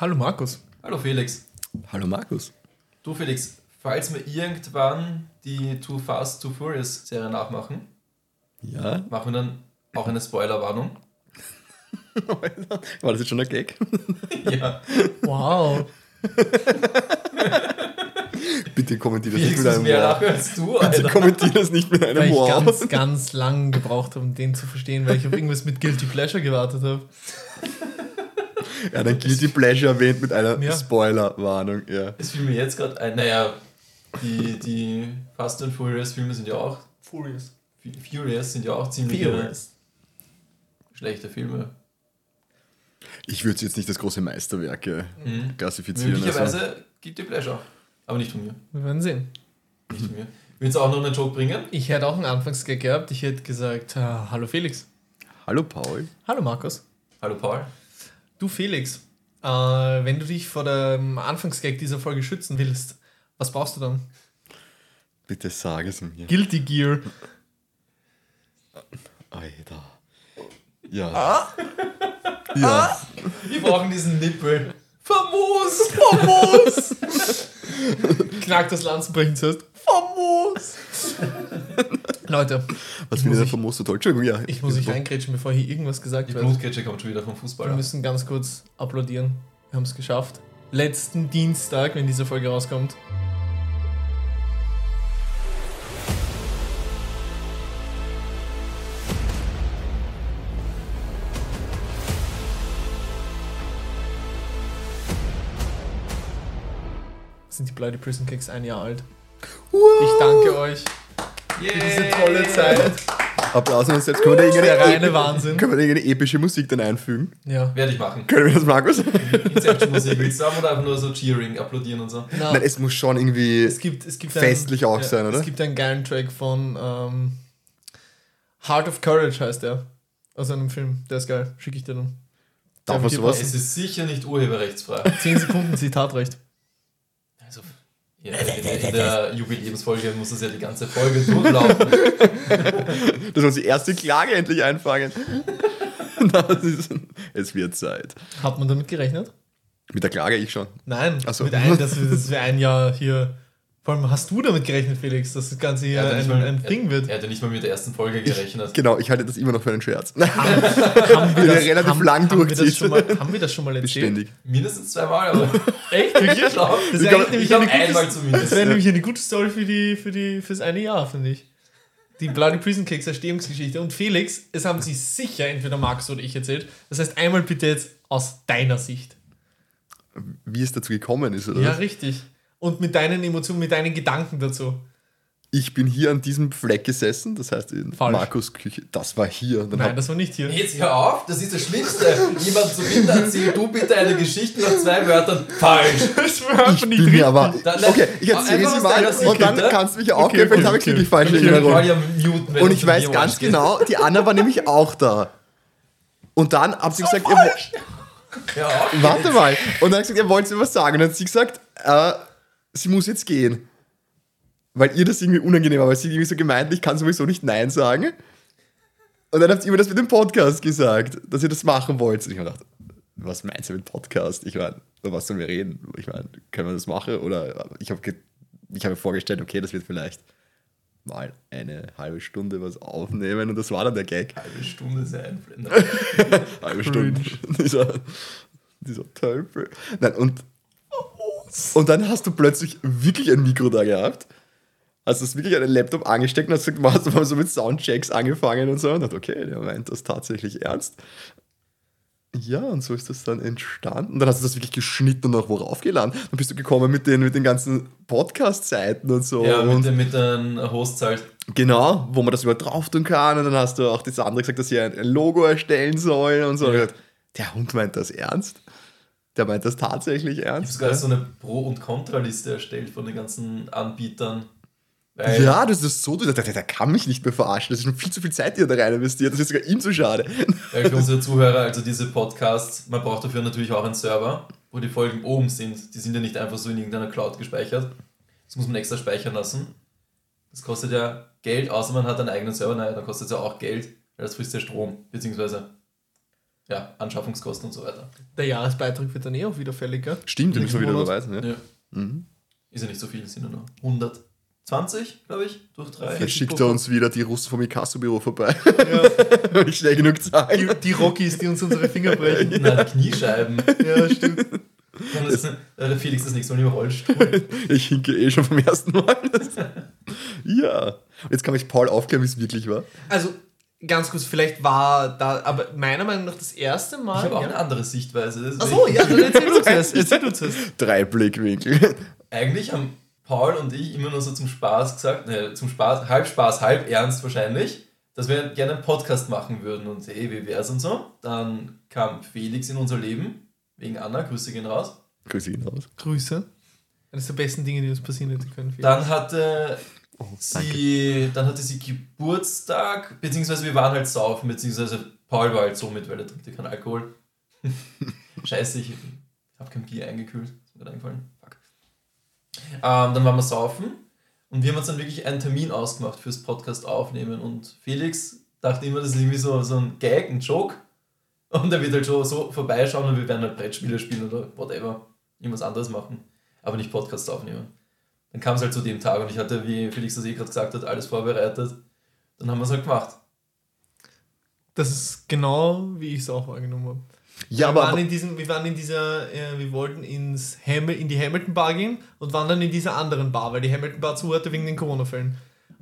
Hallo Markus. Hallo Felix. Hallo Markus. Du Felix, falls wir irgendwann die Too Fast, Too Furious Serie nachmachen, Ja? machen wir dann auch eine Spoilerwarnung. War das jetzt schon ein Gag? ja, Wow. Bitte kommentier das nicht mit einem mehr Wow. als du, Bitte Alter. kommentier das nicht mit Weil einem ich Wow. ganz, ganz lang gebraucht habe, um den zu verstehen, weil ich auf irgendwas mit Guilty Pleasure gewartet habe. Er hat ein Guilty Pleasure erwähnt mit einer Ja. Spoiler-Warnung. Ja. Es fiel mir jetzt gerade ein, naja, die, die Fast and Furious Filme sind ja auch, Furious. Furious sind ja auch ziemlich Furious. schlechte Filme. Ich würde es jetzt nicht als große Meisterwerke Mhm. klassifizieren. Also. Möglicherweise gibt die Pleasure. Aber nicht von mir. Wir werden sehen. Nicht von mir. Willst du auch noch einen Joke bringen? Ich hätte auch einen Anfangsgag gehabt. Ich hätte gesagt, äh, hallo Felix. Hallo Paul. Hallo Markus. Hallo Paul. Du Felix, äh, wenn du dich vor dem Anfangsgag dieser Folge schützen willst, was brauchst du dann? Bitte sag es mir. Guilty Gear. Alter. Ja. Ah. Ja. Wir brauchen diesen Nippel. Famos! Famos! Knack das Lanzenbrechen zuerst. Famos! Leute, Was ich finde muss ich ich- famos so toll? Entschuldigung, ja. ich muss mich reingrätschen, bevor hier irgendwas gesagt Die wird. Blutcatcher kommt schon wieder vom Fußball. Wir müssen ganz kurz applaudieren. Wir haben es geschafft. Letzten Dienstag, wenn diese Folge rauskommt. Bloody Prison Cakes ein Jahr alt? Ich danke euch Yay. für diese tolle Zeit. Applaus an uns selbst. Können wir da Der irgendeine, reine Wahnsinn. können wir da irgendeine epische Musik dann einfügen? Ja. Werde ich machen. Können wir das, Markus? Inception-Musik willst du haben oder einfach nur so Cheering, applaudieren und so? Na, Nein, es muss schon irgendwie. es gibt, es gibt festlich auch ja, sein, oder? Es gibt einen geilen Track von ähm, Heart of Courage heißt der. Aus einem Film. Der ist geil. Schicke ich dir dann. Darf man sowas? Es ist sicher nicht urheberrechtsfrei. 10 Sekunden Zitatrecht. Ja, in der Jubiläumsfolge muss das ja die ganze Folge durchlaufen. Dass wir uns die erste Klage endlich einfangen. Das ist, es wird Zeit. Hat man damit gerechnet? Mit der Klage ich schon. Nein. So. Mit ein, dass, wir- dass wir ein Jahr hier. Vor allem hast du damit gerechnet, Felix, dass das Ganze hier Er ein, mal- ein Ding wird. Er hat ja nicht mal mit der ersten Folge gerechnet. Genau, ich halte das immer noch für einen Scherz. Haben wir das, relativ haben, lang haben wir das durchzieht. schon mal, Haben wir das schon mal erzählt? Beständig. Mindestens zweimal, aber Echt? Wirklich? ich glaube, Das Ich wäre glaub- ich glaub, eine gute einmal Das zumindest. wäre nämlich eine gute Story für die, für die, fürs eine Jahr, finde ich. Die Bloody Prison Cakes Erstehungsgeschichte. Und Felix, es haben sie sicher entweder Max oder ich erzählt. Das heißt, einmal bitte jetzt aus deiner Sicht. Wie es dazu gekommen ist, oder? Ja, richtig. Und mit deinen Emotionen, mit deinen Gedanken dazu. Ich bin hier an diesem Fleck gesessen, das heißt in Falsch. Markus Küche. Das war hier. Dann Nein, hab, das war nicht hier. Jetzt hör auf, das ist das Schlimmste. Jemand zu bitte erzähl du bitte eine Geschichte nach zwei Wörtern falsch. Das war einfach ich nicht bin richtig. mir aber. Okay, ich erzähle sie mal Sicht, und dann kannst du mich auch Okay, okay, vielleicht okay, habe ich okay. wirklich falsche Ich will Erinnerung. ja Und ich weiß ganz genau, die Anna war nämlich auch da. Und dann hat sie gesagt, ihr, Hör auf. warte mal. Und dann hat sie gesagt, ihr wollt mir was sagen. Und dann hat sie gesagt, äh, sie muss jetzt gehen. Weil ihr das irgendwie unangenehm war, weil sie irgendwie so gemeint, ich kann sowieso nicht Nein sagen. Und dann habt ihr mir das mit dem Podcast gesagt, dass ihr das machen wollt. Und ich habe gedacht, was meinst du mit Podcast? Ich meine, über was sollen wir reden? Ich meine, können wir das machen? Oder ich habe ich hab mir vorgestellt, okay, das wird vielleicht mal eine halbe Stunde was aufnehmen und das war dann der Gag. Halbe Stunde sein. halbe Stunde. dieser, dieser Teufel. Nein, und, und dann hast du plötzlich wirklich ein Mikro da gehabt. Hast du wirklich einen Laptop angesteckt und hast gesagt, hast du mal so mit Soundchecks angefangen und so. Und dachte, okay, der meint das tatsächlich ernst. Ja, und so ist das dann entstanden. Und dann hast du das wirklich geschnitten und auch worauf geladen. Dann bist du gekommen mit den, mit den ganzen Podcast-Seiten und so. Ja, und mit, den- mit den Hosts halt. Genau, wo man das über drauf tun kann. Und dann hast du auch das andere gesagt, dass sie ein Logo erstellen sollen und so. Und ich dachte, der Hund meint das ernst? Der meint das tatsächlich Ich habe ernst? sogar so eine Pro- und Kontraliste erstellt von den ganzen Anbietern. Ja, das ist so, der, der, der kann mich nicht mehr verarschen. Das ist schon viel zu viel Zeit, die er da rein investiert. Das ist sogar ihm zu schade. Weil für unsere Zuhörer, also diese Podcasts, man braucht dafür natürlich auch einen Server, wo die Folgen oben sind. Die sind ja nicht einfach so in irgendeiner Cloud gespeichert. Das muss man extra speichern lassen. Das kostet ja Geld, außer man hat einen eigenen Server. Naja, dann kostet es ja auch Geld, weil das frisst ja Strom, beziehungsweise ja, Anschaffungskosten und so weiter. Der Jahresbeitrag wird dann eh auch wieder fällig, gell? Stimmt, den müssen wir wieder überweisen. Ja. Ja. Mhm. Ist ja nicht so viel, sind ja nur 120, glaube ich, durch drei. Dann schickt er uns wieder die Russen vom Inkasso-Büro vorbei, Ja. wenn ich schnell genug zahle. Die, die Rockies, die uns unsere Finger brechen. Na, die Kniescheiben. Ja, stimmt. Dann ist, äh, der Felix das nächste Mal im Rollstuhl. Ich hinke eh schon vom ersten Mal. ja. Und jetzt kann mich Paul aufklären, wie es wirklich war. Also, ganz kurz, vielleicht war da, aber meiner Meinung nach das erste Ich Mal. habe auch ja. eine andere Sichtweise. Achso, ja, dann erzähl du zuerst. Erzähl du zuerst. Drei Blickwinkel. Eigentlich haben Paul und ich immer nur so zum Spaß gesagt, ne, zum Spaß, halb Spaß, halb ernst wahrscheinlich, dass wir gerne einen Podcast machen würden und hey, wie wär's und so. Dann kam Felix in unser Leben, wegen Anna, Grüße gehen raus. Grüße ihn raus. Grüße. Eines der besten Dinge, die uns passieren hätte können. Dann hatte Oh, sie, dann hatte sie Geburtstag, beziehungsweise wir waren halt saufen, beziehungsweise Paul war halt so mit, weil er trinkt ja keinen Alkohol. Scheiße, ich habe kein Bier eingekühlt, ist mir gerade eingefallen. Fuck. Ähm, dann waren wir saufen und wir haben uns dann wirklich einen Termin ausgemacht fürs Podcast aufnehmen und Felix dachte immer, das ist irgendwie so, so ein Gag, ein Joke und er wird halt schon so vorbeischauen und wir werden halt Brettspiele spielen oder whatever, irgendwas anderes machen, aber nicht Podcast aufnehmen. Dann kam es halt zu dem Tag und ich hatte, wie Felix das eh gerade gesagt hat, alles vorbereitet. Dann haben wir es halt gemacht. Das ist genau, wie ich es auch wahrgenommen habe. Ja, wir, aber, waren in diesem, wir waren in dieser, äh, wir wollten ins Hamil in die Hamilton Bar gehen und waren dann in dieser anderen Bar, weil die Hamilton Bar zu hatte wegen den Corona-Fällen.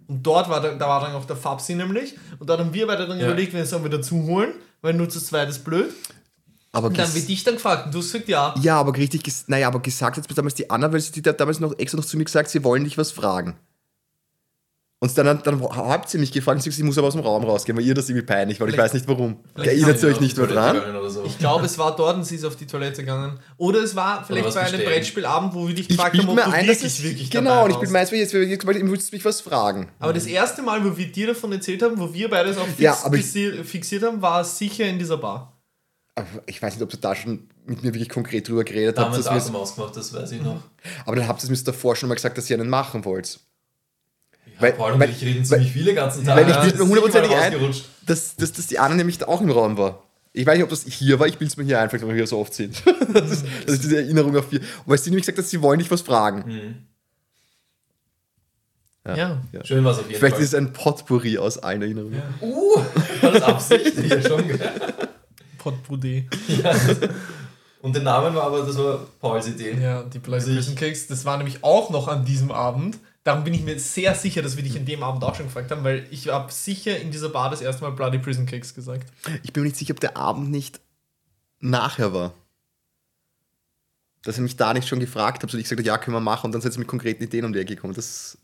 Und dort war, dann, da war dann auch der Fabsi nämlich. Und da haben wir beide dann Ja. überlegt, wenn wir sollen wir dazu holen, weil nur zu zweit ist blöd. Aber Und dann wird dich dann gefragt und du hast gesagt, ja. ja, aber richtig, naja, aber gesagt hat damals die Anna, weil sie die hat damals noch extra noch zu mir gesagt, sie wollen dich was fragen. Und dann, dann habt ihr mich gefragt, und sie muss aber aus dem Raum rausgehen, weil ihr das irgendwie peinlich war. Ich weiß nicht warum. Erinnert ihr euch nicht mehr dran? so. Ich glaube, es war dort und sie ist auf die Toilette gegangen. Oder es war vielleicht bei einem. Brettspielabend, wo wir dich Ich gefragt haben, ob mir du ein, dass wirklich, wirklich Genau, und ich bin weil jetzt, weil jetzt ihr müsst mich was fragen. Aber das erste Mal, wo wir dir davon erzählt haben, wo wir beides auch fix Ja, fixiert, fixiert haben, war sicher in dieser Bar. Ich weiß nicht, ob ihr da schon mit mir wirklich konkret drüber geredet Da habt. Datum wir- ausgemacht, das weiß ich noch. aber dann habt ihr es mir davor schon mal gesagt, dass ihr einen machen wollt. Ja, Weil- Paul und weil- ich reden ziemlich viele ganzen Tage. weil ich Ja, das mir hundertprozentig ein-. Dass, dass, dass die Anna nämlich da auch im Raum war. Ich weiß nicht, ob das hier war, ich bilde es mir hier einfach, weil wir hier so oft sind. das, ist, das ist diese Erinnerung auf. Und weil sie nämlich gesagt hat, sie wollen dich was fragen. Mhm. Ja. Ja. Schön war es auf jeden Vielleicht Fall. ist es ein Potpourri aus allen Erinnerungen. Uh, war das Absicht? ja, schon. gell? Potpourri. Ja. Und der Name war aber, das war Pauls Idee. Ja, die Bloody Also ich- Prison Cakes, das war nämlich auch noch an diesem Abend. Darum bin ich mir sehr sicher, dass wir dich an dem Abend auch schon gefragt haben, weil ich habe sicher in dieser Bar das erste Mal Bloody Prison Cakes gesagt. Ich bin mir nicht sicher, ob der Abend nicht nachher war. Dass ihr mich da nicht schon gefragt habt und ich gesagt habe, ja, können wir machen und dann seid ihr mit konkreten Ideen um die Ecke gekommen. Das,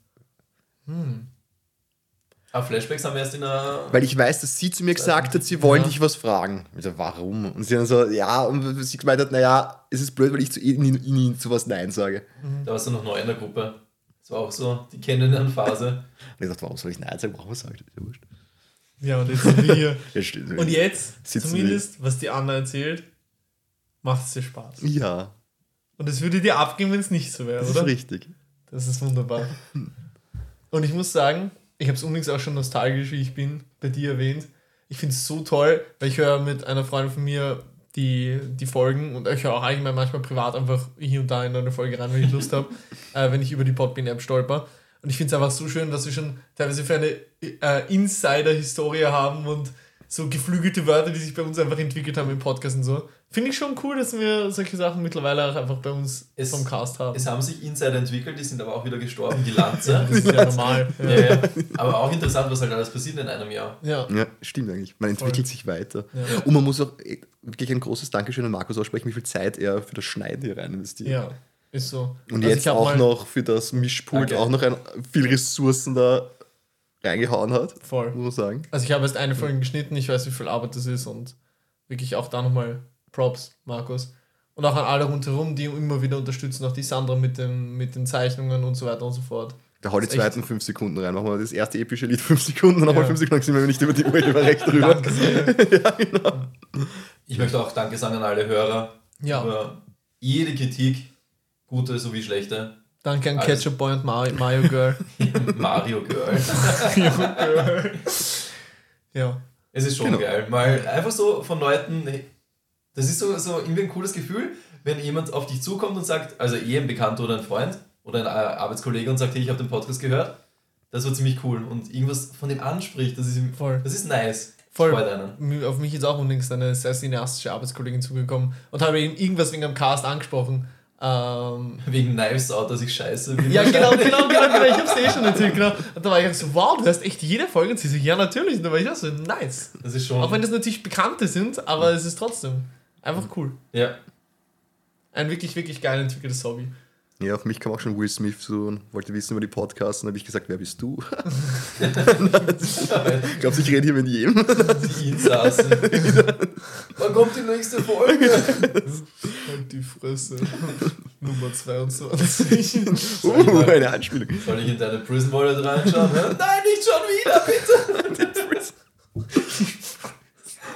Aber Flashbacks haben wir erst in einer. weil ich weiß, dass sie zu mir gesagt hat, sie wollen Ja. dich was fragen. Ich so, warum? Und sie dann so, ja, und sie gemeint hat, naja, es ist blöd, weil ich zu ihnen, ihnen zu was Nein sage. Da warst du noch neu in der Gruppe. Das war auch so die Kennenlernphase. Und ich dachte, warum soll ich Nein sagen? Warum sage ich das? Ist ja wurscht. Ja, und jetzt sind wir hier. Ja. Und jetzt, zumindest, was die Anna erzählt, macht es dir Spaß. Ja, Und es würde dir abgehen, wenn es nicht so wäre, das oder? ist richtig. Das ist wunderbar. Und ich muss sagen, ich habe es unlängst auch schon nostalgisch, wie ich bin, bei dir erwähnt. Ich finde es so toll, weil ich höre mit einer Freundin von mir die, die Folgen und ich höre auch allgemein manchmal privat einfach hier und da in eine Folge rein, wenn ich Lust habe, äh, wenn ich über die Podbean-App stolper. Und ich finde es einfach so schön, dass wir schon teilweise für eine äh, Insider-Historie haben und so geflügelte Wörter, die sich bei uns einfach entwickelt haben im Podcast und so. Finde ich schon cool, dass wir solche Sachen mittlerweile auch einfach bei uns Es- vom Cast haben. Es haben sich Insider entwickelt, die sind aber auch wieder gestorben, die Lanze. das ist ja normal. ja, ja. Aber auch interessant, was halt alles passiert in einem Jahr. Ja. Ja, stimmt eigentlich. Man entwickelt sich weiter. Ja. Und man muss auch eh, wirklich ein großes Dankeschön an Markus aussprechen, wie viel Zeit er für das Schneiden hier rein investiert. Ja, ist so. Und Also jetzt auch noch für das Mischpult Danke. auch noch ein, viel Ressourcen da reingehauen hat, Voll. muss man sagen. Also ich habe erst eine Folge geschnitten, ich weiß, wie viel Arbeit das ist und wirklich auch da nochmal Props, Markus. Und auch an alle rundherum, die immer wieder unterstützen, auch die Sandra mit den, mit den Zeichnungen und so weiter und so fort. Da hau die zweiten fünf Sekunden rein. Machen wir das erste epische Lied fünf Sekunden und nochmal Ja. fünf Sekunden, dann sind wir nicht über die Uhr über recht drüber. Danke sehr. ja, genau. Ich möchte auch Danke sagen an alle Hörer Ja, über jede Kritik, gute sowie schlechte. Danke an Alles. Ketchup Boy und Mario, Mario Girl. Mario Girl. ja, Es ist schon Genau. geil, mal einfach so von Leuten Das ist so, so irgendwie ein cooles Gefühl, wenn jemand auf dich zukommt und sagt, also eh ein Bekannter oder ein Freund oder ein äh, Arbeitskollege und sagt, hey, ich habe den Podcast gehört. Das war ziemlich cool. Und irgendwas von dem anspricht, das ist, Voll. das ist nice. Voll. Auf mich ist auch unlängst eine sehr cineastische Arbeitskollegin zugekommen und habe ihm irgendwas wegen einem Cast angesprochen. Ähm, Wegen Knives Out, dass ich scheiße bin. ja, genau, genau, genau, genau. Ich hab's dir eh schon erzählt, genau. Und da war ich auch so, wow, du hast echt jede Folge. Und sie so, ja, natürlich. Und da war ich auch so, nice. Das ist schon. Auch wenn das natürlich Bekannte sind, aber es ist trotzdem einfach cool. ja. Ein wirklich, wirklich geil entwickeltes Hobby. Ja, auf mich kam auch schon Will Smith so und wollte wissen über die Podcasts und habe ich gesagt, wer bist du? Glaubst du, ich rede hier mit jedem? Die Insassen. Wann kommt die nächste Folge? Halt die Fresse. Nummer 22. Uh, eine Anspielung. Soll ich in deine Prison Wallet reinschauen? Nein, nicht schon wieder, bitte!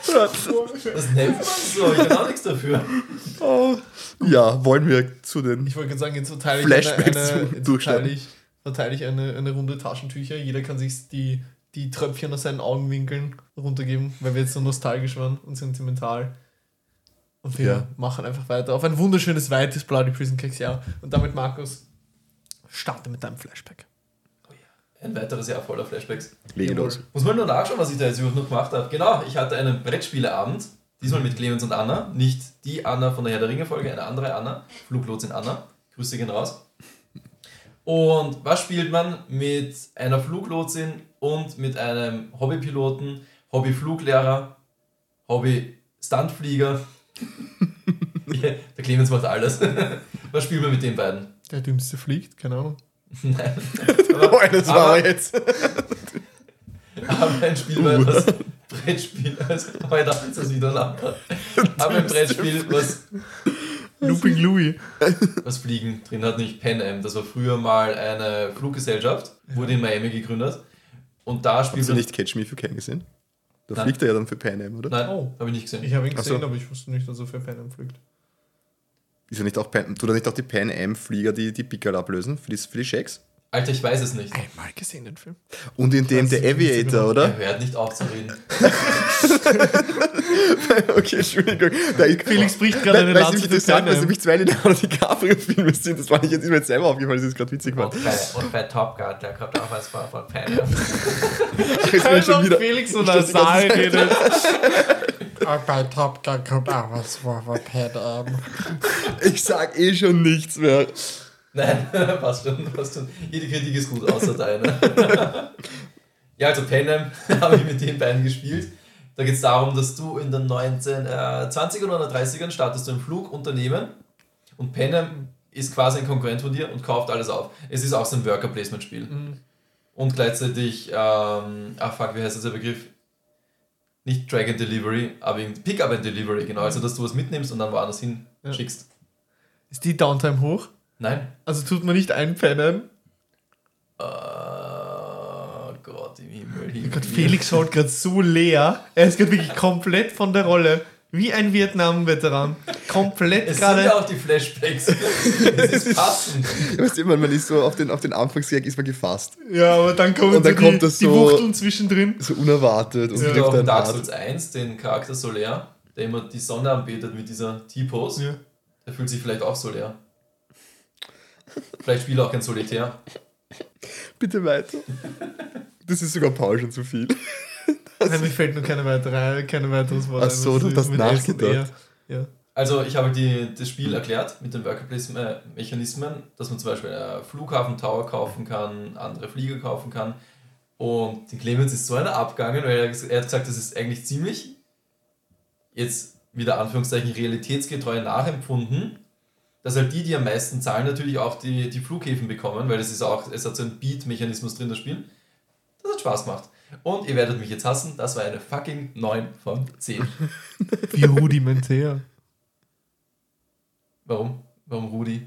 Das nennt man so, ich kann auch nichts dafür. Oh. Ja, wollen wir zu den. Ich wollte gerade sagen, jetzt verteile ich Flashbacks eine, eine, verteile ich, verteile ich eine, eine Runde Taschentücher. Jeder kann sich die, die Tröpfchen aus seinen Augenwinkeln runtergeben, weil wir jetzt so nostalgisch waren und sentimental. Und wir Ja. machen einfach weiter auf ein wunderschönes, weites Bloody Prison Cakes Jahr. Und damit, Markus, starte mit deinem Flashback. Ein weiteres Jahr voller Flashbacks. Jawohl. los. Muss man nur nachschauen, was ich da jetzt überhaupt noch gemacht habe. Genau, ich hatte einen Brettspieleabend, diesmal mit Clemens und Anna. Nicht die Anna von der Herr der Ringe-Folge, eine andere Anna. Fluglotsin Anna. Grüße gehen raus. Und was spielt man mit einer Fluglotsin und mit einem Hobbypiloten, Hobbyfluglehrer, Hobby-Stuntflieger? Der Clemens macht alles. Was spielt man mit den beiden? Der Dümmste fliegt, keine Ahnung. Nein. Oh, das war Aber- jetzt. Aber ein Spiel, weil das Brettspiel, also heute ist das wieder langer. Aber ein Brettspiel, was, Looping Louis. was Fliegen drin hat, nicht Pan Am. Das war früher mal eine Fluggesellschaft, wurde in Miami gegründet. Und da spielt Hast du nicht Catch Me für Ken gesehen? Da Nein. fliegt er ja dann für Pan Am, oder? Nein, Oh. habe ich nicht gesehen. Ich habe ihn Ach so. gesehen, aber ich wusste nicht, dass er für Pan Am fliegt. Ist ja nicht auch Pan, tut er nicht auch die Pan Am-Flieger die, die Pickerl ablösen für die, für die Shakes? Alter, ich weiß es nicht. Einmal gesehen, den Film. Und in dem der Aviator, oder? Er hört nicht auf zu reden. okay, Entschuldigung. Da, Felix bricht gerade eine Lanze mich für das sagt, dass nämlich zwei Leonardo DiCaprio-Filme sind. Das war nicht jetzt ist mir jetzt selber aufgefallen, das ist gerade witzig war. Und bei, und bei Top Gun, der kommt auch was von, von Pan. Jetzt bin ich Als schon wieder. Felix ich nasal Zeit- redet. Und bei Top Gun kommt auch was vor von Pan. Ich sag eh schon nichts mehr. Nein, passt schon, passt schon. Jede Kritik ist gut, außer deine. ja, also Pan Am habe ich mit den beiden gespielt. Da geht es darum, dass du in den 1920ern oder 30ern startest du ein Flugunternehmen und Pan Am ist quasi ein Konkurrent von dir und kauft alles auf. Es ist auch so ein Worker-Placement-Spiel. Und gleichzeitig, ähm, ah fuck, wie heißt das der Begriff? Nicht Drag and Delivery, aber Pick-up and Delivery, genau. Also, dass du was mitnimmst und dann woanders hin Ja. schickst. Ist die Downtime hoch? Nein, Also tut man nicht einpennen? Oh Gott, im Himmel. Oh Himmel. Gott, Felix schaut gerade so leer. Er ist gerade wirklich komplett von der Rolle. Wie ein Vietnam-Veteran. Komplett Es sind ja gerade. auch die Flashbacks. es ist passend. Weißt du, man, man ist so auf den, auf den Anfangsjagd ist man gefasst. Ja, aber dann kommen Und dann so kommt die, das die so- Wuchteln zwischendrin. So unerwartet und Ja. Auch in Dark. Souls 1, den Charakter Soler, der immer die Sonne anbetet mit dieser T-Pose. Ja. Der fühlt sich vielleicht auch so leer. Vielleicht spielt er auch kein Solitär. Bitte weiter. Das ist sogar Paul schon zu viel. Nein, mir fällt nur keine weitere, keine weiteres Wort Ach so, du hast nachgedacht. Ja. Also ich habe die, das Spiel erklärt mit den Worker-Placement-Mechanismen, dass man zum Beispiel einen Flughafen-Tower kaufen kann, andere Flieger kaufen kann. Und den Clemens ist so einer abgegangen, weil er, er hat gesagt, das ist eigentlich ziemlich, jetzt wieder Anführungszeichen, realitätsgetreu nachempfunden, dass halt die, die am meisten zahlen, natürlich auch die, die Flughäfen bekommen, weil es ist auch, es hat so einen Beat-Mechanismus drin, das Spiel. Das hat Spaß gemacht. Und ihr werdet mich jetzt hassen, das war eine fucking 9 von 10. Wie rudimentär. Warum? Warum Rudi?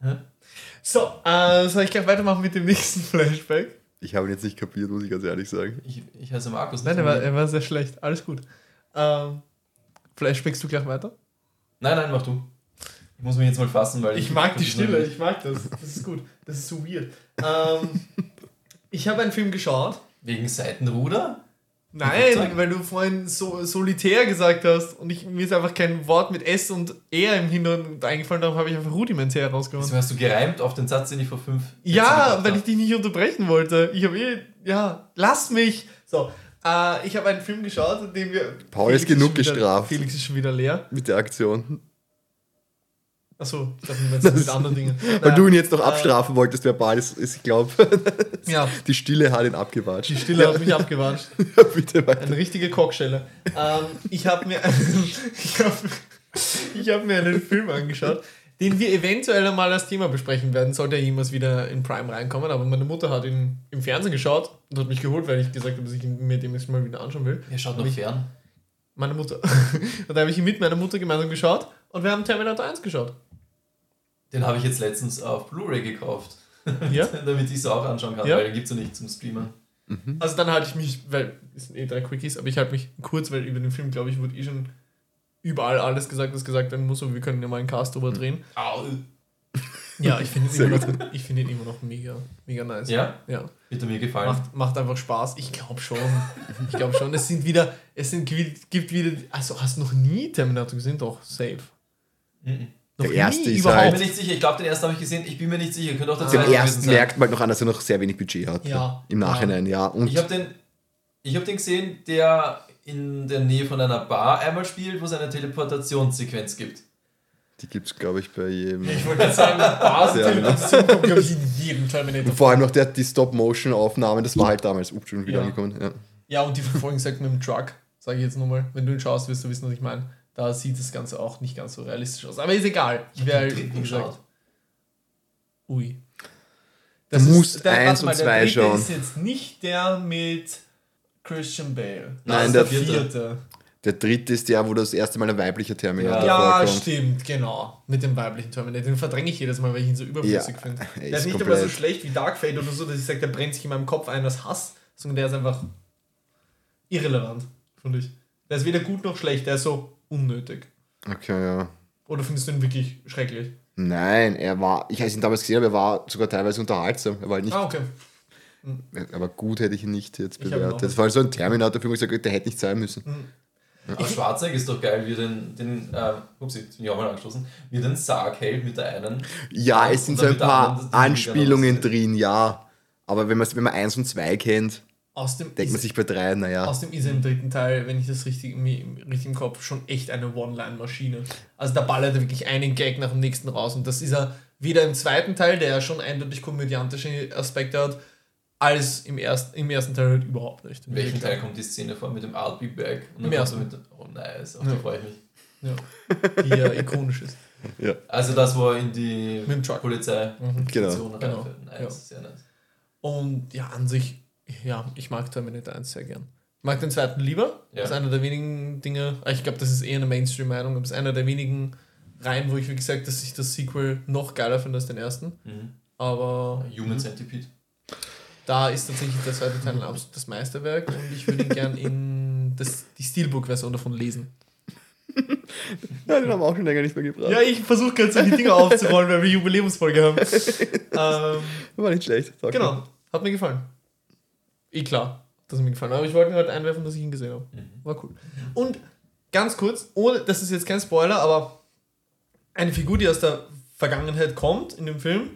Hä? So, äh, soll ich gleich weitermachen mit dem nächsten Flashback? Ich habe ihn jetzt nicht kapiert, muss ich ganz ehrlich sagen. Ich, ich heiße Markus. Nein, nicht er war, er war sehr schlecht. Alles gut. Ähm, Flashbackst du gleich weiter? nein, nein, mach du. Ich muss mich jetzt mal fassen, weil Ich mag die Stille, ich mag das. Das ist gut. Das ist so weird. Ähm, ich habe einen Film geschaut. Wegen Seitenruder? Nein, weil du vorhin so solitär gesagt hast und ich, mir ist einfach kein Wort mit S und R im Hintergrund eingefallen, darum habe ich einfach rudimentär rausgehauen. Wieso hast du gereimt auf den Satz, den ich vor fünf Ja, weil ich dich nicht unterbrechen wollte. Ich habe eh, ja, lass mich. So, äh, ich habe einen Film geschaut, in dem wir. Paul ist genug schon wieder, gestraft. Felix ist schon wieder leer. Mit der Aktion. Achso, ich dachte, du meinst mit anderen Dingen. Weil Nein, du ihn jetzt noch äh, abstrafen wolltest, verbal ist, ist ich glaube, Ja, die Stille hat ihn abgewatscht. die Stille hat mich abgewatscht. Ja, bitte weiter. Eine richtige Kockstelle. Ähm, ich habe mir, ich hab, ich hab mir einen Film angeschaut, den wir eventuell einmal als Thema besprechen werden, sollte er jemals wieder in Prime reinkommen. Aber meine Mutter hat ihn im Fernsehen geschaut und hat mich geholt, weil ich gesagt habe, dass ich ihn mir demnächst mal wieder anschauen will. Er schaut noch fern. Meine Mutter. und da habe ich ihn mit meiner Mutter gemeinsam geschaut und wir haben Terminator 1 geschaut. Den habe ich jetzt letztens auf Blu-ray gekauft. Ja? Damit ich es auch anschauen kann, Ja. weil den gibt es ja nicht zum Streamen. Also dann halte ich mich, weil es sind eh drei Quickies, aber ich halte mich kurz, weil über den Film, glaube ich, wurde eh schon überall alles gesagt, was gesagt werden muss und wir können ja mal einen Cast drüber drehen. Au. Ja, ich finde ihn, noch- ich finde ihn immer noch mega, mega nice. Ja? Ja. Wird mir gefallen? Macht, macht einfach Spaß. Ich glaube schon. Ich glaube schon. Es sind wieder, es sind, gibt wieder, also hast du noch nie Terminator gesehen? Doch, safe. Mhm. Noch Der erste ist Ich halt- bin mir nicht sicher. Ich glaube, den ersten habe ich gesehen. Ich bin mir nicht sicher. Könnte auch der Den zweite gewesen ersten sein. merkt man halt noch an, dass er noch sehr wenig Budget hat. Ja. Im Nachhinein, ja. Und Ich habe den, ich hab den gesehen, der in der Nähe von einer Bar einmal spielt, wo es eine Teleportationssequenz gibt. die gibt es, glaube ich, bei jedem. Ich wollte gerade sagen, kommt, glaube ich, in jedem Terminator. Und vor allem noch der, die Stop-Motion-Aufnahmen, das war halt damals. Ups, schon wieder Ja. angekommen. Ja. Ja, und die Verfolgung sagt mit dem Truck, sage ich jetzt nochmal. Wenn du ihn schaust, wirst du wissen, was ich meine. Da sieht das Ganze auch nicht ganz so realistisch aus. Aber ist egal. Ich wäre den dritten geschaut. Ui. Du musst der- eins warte und zwei der dritte schauen. ist jetzt nicht der mit Christian Bale. Nein, das der ist der vierte. Der dritte ist der, wo das erste Mal ein weiblicher Terminator Ja, vorkommt. stimmt, genau. Mit dem weiblichen Terminator. Den verdränge ich jedes Mal, weil ich ihn so überflüssig Ja, finde. er Der ist ist nicht immer so schlecht wie Dark Fate oder so, dass ich sage, der brennt sich in meinem Kopf ein aus Hass, sondern der ist einfach irrelevant, finde ich. Der ist weder gut noch schlecht, der ist so unnötig. Okay, ja. Oder findest du ihn wirklich schrecklich? Nein, er war, ich habe ihn damals gesehen, aber er war sogar teilweise unterhaltsam. Er war nicht, Ah, okay. aber gut hätte ich ihn nicht jetzt Ich bewertet. Das war so ein Terminator-Film, ich gesagt der hätte nicht sein müssen. Aber Schwarzenegger ist doch geil, wie er den, den äh, upsi, jetzt bin ich auch mal angeschlossen, wie er den Sarg hält mit der einen. Ja, es sind so ein paar anderen, Anspielungen drin, ja. Aber wenn, man's- wenn man eins und zwei kennt, Aus dem, denkt man ist, sich bei drei, naja. aus dem ist er im dritten Teil, wenn ich das richtig, im- richtig im Kopf, schon echt eine One-Line-Maschine. Also da ballert er wirklich einen Gag nach dem nächsten raus. Und das ist er weder im zweiten Teil, der ja schon eindeutig komödiantische Aspekte hat, als im, erst, im ersten Teil halt überhaupt nicht. In welchem Teil kommt die Szene vor mit dem I'll be back? Und Im dann ersten. kommt er mit, oh nice, auf Ja. freue ich mich. Ja. Die ja ikonisch ist. Also das, wo er in die Mit dem Truck. Polizei Mhm. Genau. Station Genau. Nice, Ja. sehr nice. Und ja, an sich, ja, ich mag Terminator 1 sehr gern. Ich mag den zweiten lieber. Ja. Das ist einer der wenigen Dinge, ich glaube, das ist eher eine Mainstream-Meinung, aber das ist einer der wenigen Reihen, wo ich wirklich sage, dass ich das Sequel noch geiler finde als den ersten. Mhm. Aber Human Centipede. da ist tatsächlich der zweite Teil absolut das Meisterwerk und ich würde ihn gern in das, die Steelbook-Version davon lesen. Ja, den haben wir auch schon länger nicht mehr gebracht. Ja, ich versuche gerade so die Dinger aufzurollen, weil wir Jubiläumsfolge haben. ähm, War nicht schlecht. Sag genau, mal. hat mir gefallen. Eh klar, dass er mir gefallen hat. Aber ich wollte halt einwerfen, dass ich ihn gesehen habe. War cool. Und ganz kurz, ohne, das ist jetzt kein Spoiler, aber eine Figur, die aus der Vergangenheit kommt in dem Film,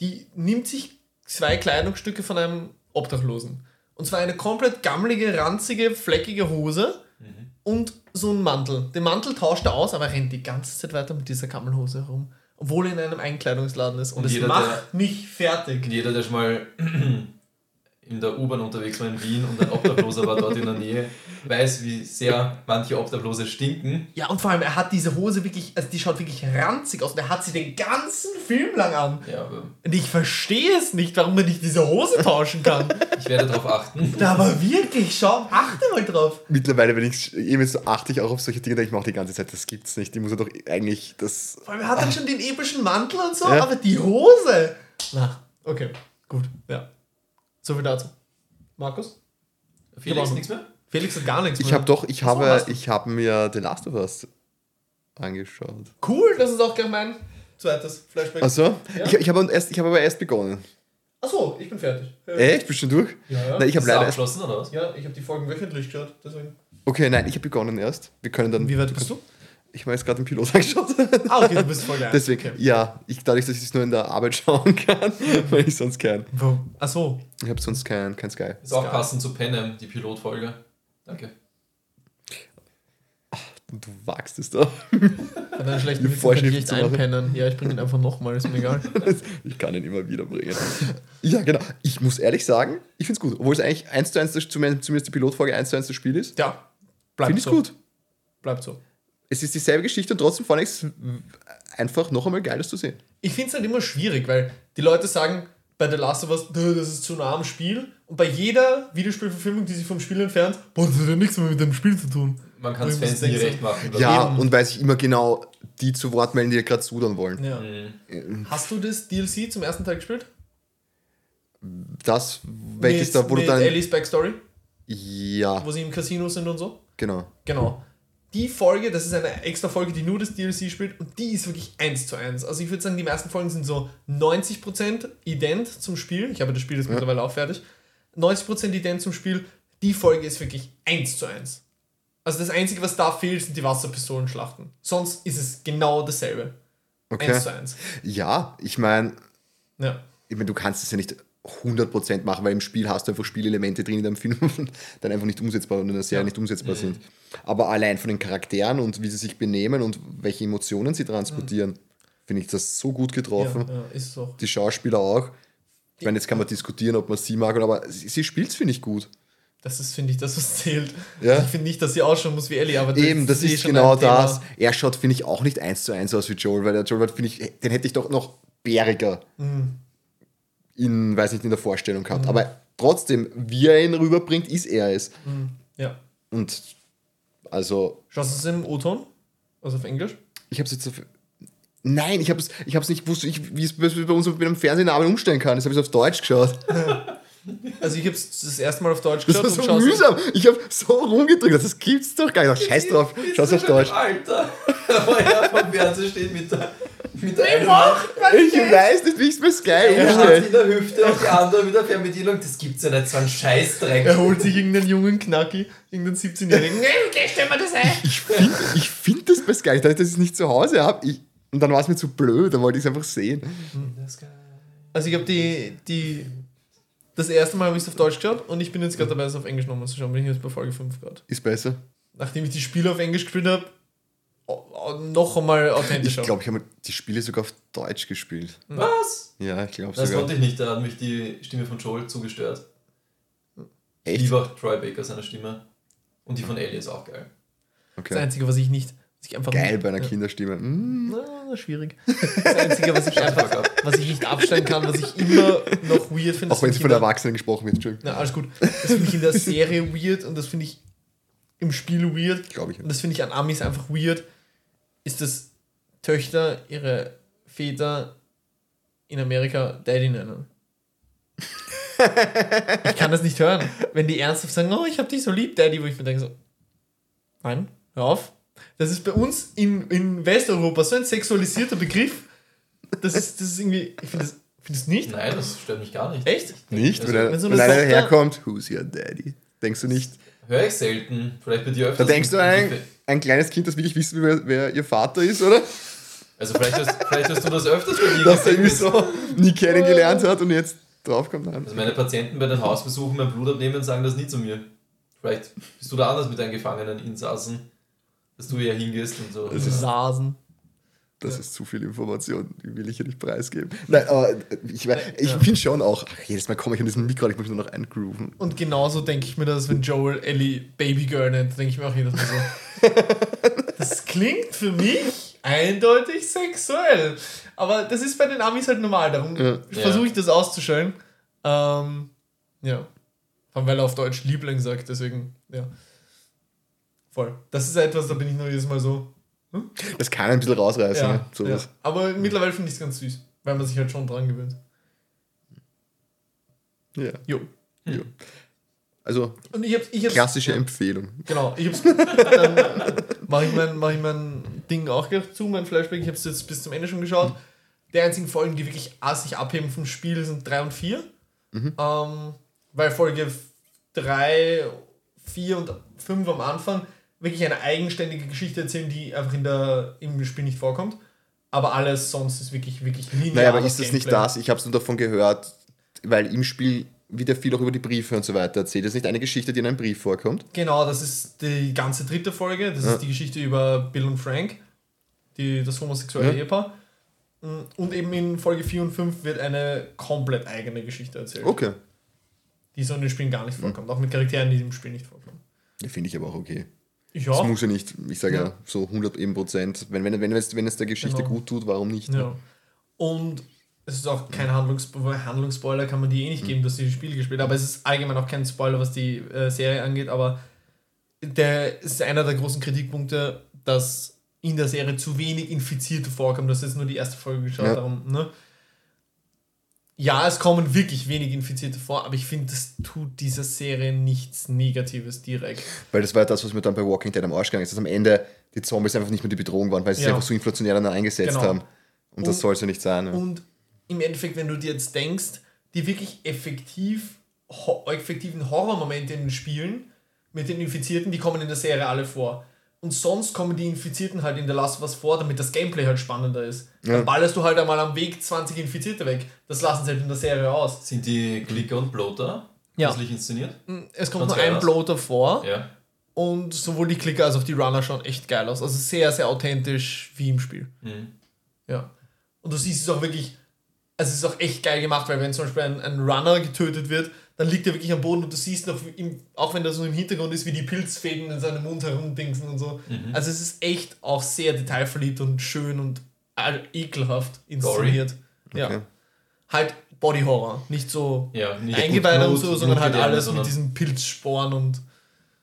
die nimmt sich zwei Kleidungsstücke von einem Obdachlosen. Und zwar eine komplett gammelige, ranzige, fleckige Hose und so einen Mantel. Den Mantel tauscht er aus, aber er rennt die ganze Zeit weiter mit dieser Gammelhose herum. Obwohl er in einem Einkleidungsladen ist. Und, Und es macht mich fertig. Jeder, der schon mal in der U-Bahn unterwegs war in Wien und ein Obdachloser war dort in der Nähe, weiß, wie sehr manche Obdachlose stinken. Ja, und vor allem, er hat diese Hose wirklich, also die schaut wirklich ranzig aus. Und er hat sie den ganzen Film lang an. Ja, aber Und ich verstehe es nicht, warum man nicht diese Hose tauschen kann. ich werde darauf achten. Na, aber wirklich, schau, achte mal drauf. Mittlerweile, wenn ich eben so achte ich auch auf solche Dinge, denke ich mir auch die ganze Zeit, das gibt's nicht. Die muss er doch eigentlich das. Vor allem, er hat dann schon den epischen Mantel und so, Ja. aber die Hose. Na, okay, gut, ja. So viel dazu. Markus? Felix, nichts mehr? Felix hat gar nichts Ich mehr. habe doch, ich habe, ich habe mir The Last of Us angeschaut. Cool, das ist auch gleich mein zweites Flashback. Achso? Ja. Ich, ich habe erst, ich habe aber erst begonnen. Achso, ich bin fertig. Ja, Echt? Bist du schon durch? ja. ja. Nein, ich habe Ist er leider abgeschlossen oder was? ja ich habe die Folgen wöchentlich gehört. Deswegen. Okay, nein, ich habe begonnen erst. Wir können dann. Wie weit bist du? Ich habe jetzt gerade den Pilot angeschaut. Ah, okay, du bist voll geil. Deswegen, Okay. ja, ich, dadurch, dass ich es nur in der Arbeit schauen kann, weil ich sonst kein. Wo? Achso. Ich habe sonst kein, kein Sky. Ist auch Geil. passend zu Penem, die Pilotfolge. Danke. Und du wagst es doch. Hat einen schlechten Witz, kann ich echt einpennen. Ja, ich bringe ihn einfach nochmal, ist mir egal. Ich kann ihn immer wieder bringen. Ja, genau. Ich muss ehrlich sagen, ich finde es gut. Obwohl es eigentlich 1 zu 1, das, zumindest zumindest die Pilotfolge 1 zu 1 das Spiel ist. Ja, bleibt Finde ich so. gut. Bleibt so. Es ist dieselbe Geschichte und trotzdem fand ich es einfach noch einmal geil, das zu sehen. Ich finde es halt immer schwierig, weil die Leute sagen bei The Last of Us, "Duh, das ist zu nah am Spiel. Und bei jeder Videospielverfilmung, die sich vom Spiel entfernt, boah, das hat ja nichts mehr mit dem Spiel zu tun. Man kann es Fans nie recht machen. Ja, Eben. und weil sich immer genau die zu Wort melden, die gerade sudern wollen. Ja. Mhm. Hast du das DLC zum ersten Teil gespielt? Das, welches mit, da, wo du mit dann. Ellies Backstory, Ja, wo sie im Casino sind und so? genau. Genau. Die Folge, das ist eine extra Folge, die nur das DLC spielt und die ist wirklich 1 zu 1. Also ich würde sagen, die meisten Folgen sind so 90% ident zum Spiel. Ich habe das Spiel jetzt mittlerweile auch fertig. 90% ident zum Spiel. Die Folge ist wirklich 1 zu 1. Also das Einzige, was da fehlt, sind die Wasserpistolenschlachten. Sonst ist es genau dasselbe. Okay. 1 zu 1. Ja, ich meine, Ja. ich mein, du kannst es ja nicht 100% machen, weil im Spiel hast du einfach Spielelemente drin, die dann im Film dann einfach nicht umsetzbar und in der Serie Ja. nicht umsetzbar sind. Aber allein von den Charakteren und wie sie sich benehmen und welche Emotionen sie transportieren, finde ich das so gut Ja, getroffen. ja, ist es auch. Die Schauspieler auch. Ich meine, jetzt kann man diskutieren, ob man sie mag, oder- aber sie, sie spielt es, finde ich, gut. Das ist, finde ich, das, was zählt. Ja. Ich finde nicht, dass sie ausschauen muss wie Ellie, aber Eben, das ist schon genau ein Thema. das. Er schaut, finde ich, auch nicht eins zu eins aus wie Joel, weil der Joel, finde ich, den hätte ich doch noch bäriger Mhm. in, weiß nicht, in der Vorstellung gehabt. Aber trotzdem, wie er ihn rüberbringt, ist er es. Ja. Und also, Schaust du es im O-Ton? Also auf Englisch? ich habe es jetzt auf. Nein, ich habe es ich hab's nicht gewusst, ich, wie es bei uns mit dem Fernsehen aber umstellen kann. Das habe ich auf Deutsch geschaut. Also ich habe es das erste Mal auf Deutsch Das geschaut war so mühsam. Ich habe so rumgedrückt. Das gibt's doch gar nicht. Scheiß drauf. Schau's auf Deutsch. Alter, wo er vom Fernseher steht mit der, mit der einen Ich weiß nicht, wie ich es bei Sky Er hat in der Hüfte und die andere mit der Fernbedienung. Das gibt's ja nicht, so ein Scheißdreck. Er holt sich irgendeinen jungen Knacki, irgendeinen 17-Jährigen. Nee, okay, stell mir das ein. Ich finde ich find das bei Sky. Ich dachte, dass ich es nicht zu Hause habe. Und dann war es mir zu blöd. Dann wollte ich es einfach sehen. Also ich habe die, die, das erste Mal habe ich es auf Deutsch geschaut und ich bin jetzt gerade dabei, es auf Englisch nochmal zu schauen. Bin ich jetzt bei Folge 5 gerade. Ist besser. Nachdem ich die Spiele auf Englisch gespielt habe, noch einmal authentischer. Ich glaube, ich habe die Spiele sogar auf Deutsch gespielt. Was? Ja, ich glaube Das sogar. konnte ich nicht, da hat mich die Stimme von Joel zugestört. Echt? liebe auch Troy Baker, seine Stimme. Und die von Ellie ist auch geil. Das Okay. Einzige, was ich nicht, was ich einfach Geil bei einer ja. Kinderstimme. Mm. Na, schwierig. Das Einzige, was ich einfach, was ich nicht abstellen kann, was ich immer noch weird finde. Auch wenn das sie finde von Erwachsenen gesprochen wird. Entschuldigung. Na, alles gut. Das finde ich in der Serie weird und das finde ich im Spiel weird. Glaube ich. Und das finde ich an Amis einfach weird. Ist, dass Töchter ihre Väter in Amerika Daddy nennen. ich kann das nicht hören. Wenn die ernsthaft sagen, oh, ich hab dich so lieb, Daddy, wo ich mir denke so, nein, hör auf. Das ist bei uns in, in Westeuropa so ein sexualisierter Begriff. Das ist, das ist irgendwie, ich finde das, find das nicht. Nein, das stört mich gar nicht. Echt? Nicht? Also, wenn er- wenn so wenn eine einer Tochter- herkommt, who's your daddy? Denkst du nicht? Höre ich selten. Vielleicht bei dir Da öfters. denkst du an ein, ein kleines Kind, das wirklich wissen will, wer, ihr Vater ist, oder? Also vielleicht hast, vielleicht hast du das öfters bei dir Dass er irgendwie so nie kennengelernt hat und jetzt draufkommt. Nein. Also meine Patienten bei den Hausbesuchen mein Blut abnehmen, sagen das nie zu mir. Vielleicht bist du da anders mit deinen Gefangenen Insassen, dass du eher hingehst und so. Das ist- Sasen. Das ist zu viel Information, die will ich hier nicht preisgeben. Nein, aber ich, ich Ja. bin schon auch, ach, jedes Mal komme ich an diesen Mikro, ich muss nur noch eingrooven. Und genauso denke ich mir das, wenn Joel Ellie Babygirl nennt, denke ich mir auch jedes Mal so. das klingt für mich eindeutig sexuell. Aber das ist bei den Amis halt normal, darum Ja. versuche ich das auszustellen. Ähm, ja. Vor allem, weil er auf Deutsch Liebling sagt, deswegen, ja. Voll. Das ist etwas, da bin ich nur jedes Mal so. Das kann ein bisschen rausreißen, Ja, ne? sowas. ja. Aber mittlerweile finde ich es ganz süß, weil man sich halt schon dran gewöhnt. Ja. Jo. ja. Also, Und ich hab's, ich hab's, klassische Empfehlung. Genau, ich hab's. Dann mache ich, mein, mach ich mein Ding auch gleich zu, mein Flashback. Ich habe es jetzt bis zum Ende schon geschaut. die einzigen Folgen, die wirklich sich abheben vom Spiel, sind 3 und 4. Mhm. Ähm, weil Folge 3, 4 und 5 am Anfang wirklich eine eigenständige Geschichte erzählen, die einfach in der, im Spiel nicht vorkommt. Aber alles sonst ist wirklich, wirklich linear. Naja, aber ist das nicht das? Ich habe es nur davon gehört, weil im Spiel wird ja viel auch über die Briefe und so weiter erzählt. Das ist nicht eine Geschichte, die in einem Brief vorkommt. Genau, das ist die ganze dritte Folge. Das Ja. ist die Geschichte über Bill und Frank, die, das homosexuelle Ja. Ehepaar. Und eben in Folge 4 und 5 wird eine komplett eigene Geschichte erzählt, Okay. die so in den Spielen gar nicht vorkommt. Auch mit Charakteren, die im Spiel nicht vorkommen. Finde ich aber auch okay. Ja, Das muss ja nicht, ich sage ja. Ja. so 100 eben Prozent. Wenn, wenn, wenn, es, wenn es der Geschichte Genau. gut tut, warum nicht? ja. Und es ist auch kein Handlungsspoiler, Handlungsspoiler kann man die eh nicht geben, dass sie die Spiele gespielt aber es ist allgemein auch kein Spoiler, was die äh, Serie angeht, aber der ist einer der großen Kritikpunkte, dass in der Serie zu wenig Infizierte vorkommen. Hast jetzt nur die erste Folge geschaut, Ja. darum, ne? Ja, es kommen wirklich wenig Infizierte vor, aber ich finde, das tut dieser Serie nichts Negatives direkt. Weil das war ja das, was mir dann bei Walking Dead am Arsch gegangen ist, dass am Ende die Zombies einfach nicht mehr die Bedrohung waren, weil sie Ja. sich einfach so inflationär dann eingesetzt Genau. haben. Und das Und- soll es ja nicht sein. Ja. Und im Endeffekt, wenn du dir jetzt denkst, die wirklich effektiv, ho effektiven Horrormomente in den Spielen mit den Infizierten, die kommen in der Serie alle vor. Und sonst kommen die Infizierten halt in der Last was vor, damit das Gameplay halt spannender ist. Ja. Dann ballerst du halt einmal am Weg 20 Infizierte weg. Das lassen sie halt in der Serie aus. Sind die Klicker und Bloater Ja. künstlich inszeniert? Es kommt Ganz nur ein aus. Bloater vor Ja. und sowohl die Klicker als auch die Runner schauen echt geil aus. Also sehr, sehr authentisch wie im Spiel. Mhm. Ja. Und du siehst es auch wirklich, also es ist auch echt geil gemacht, weil wenn zum Beispiel ein, ein Runner getötet wird, dann liegt er wirklich am Boden und du siehst noch, im, auch wenn das so im Hintergrund ist, wie die Pilzfäden in seinem Mund herumdingsen und so. Mhm. Also es ist echt auch sehr detailverliebt und schön und ekelhaft inszeniert. Ja. Okay. Halt Body Horror, nicht so Ja, nicht Eingeweide und so, sondern halt alles sondern- mit diesen Pilzsporen und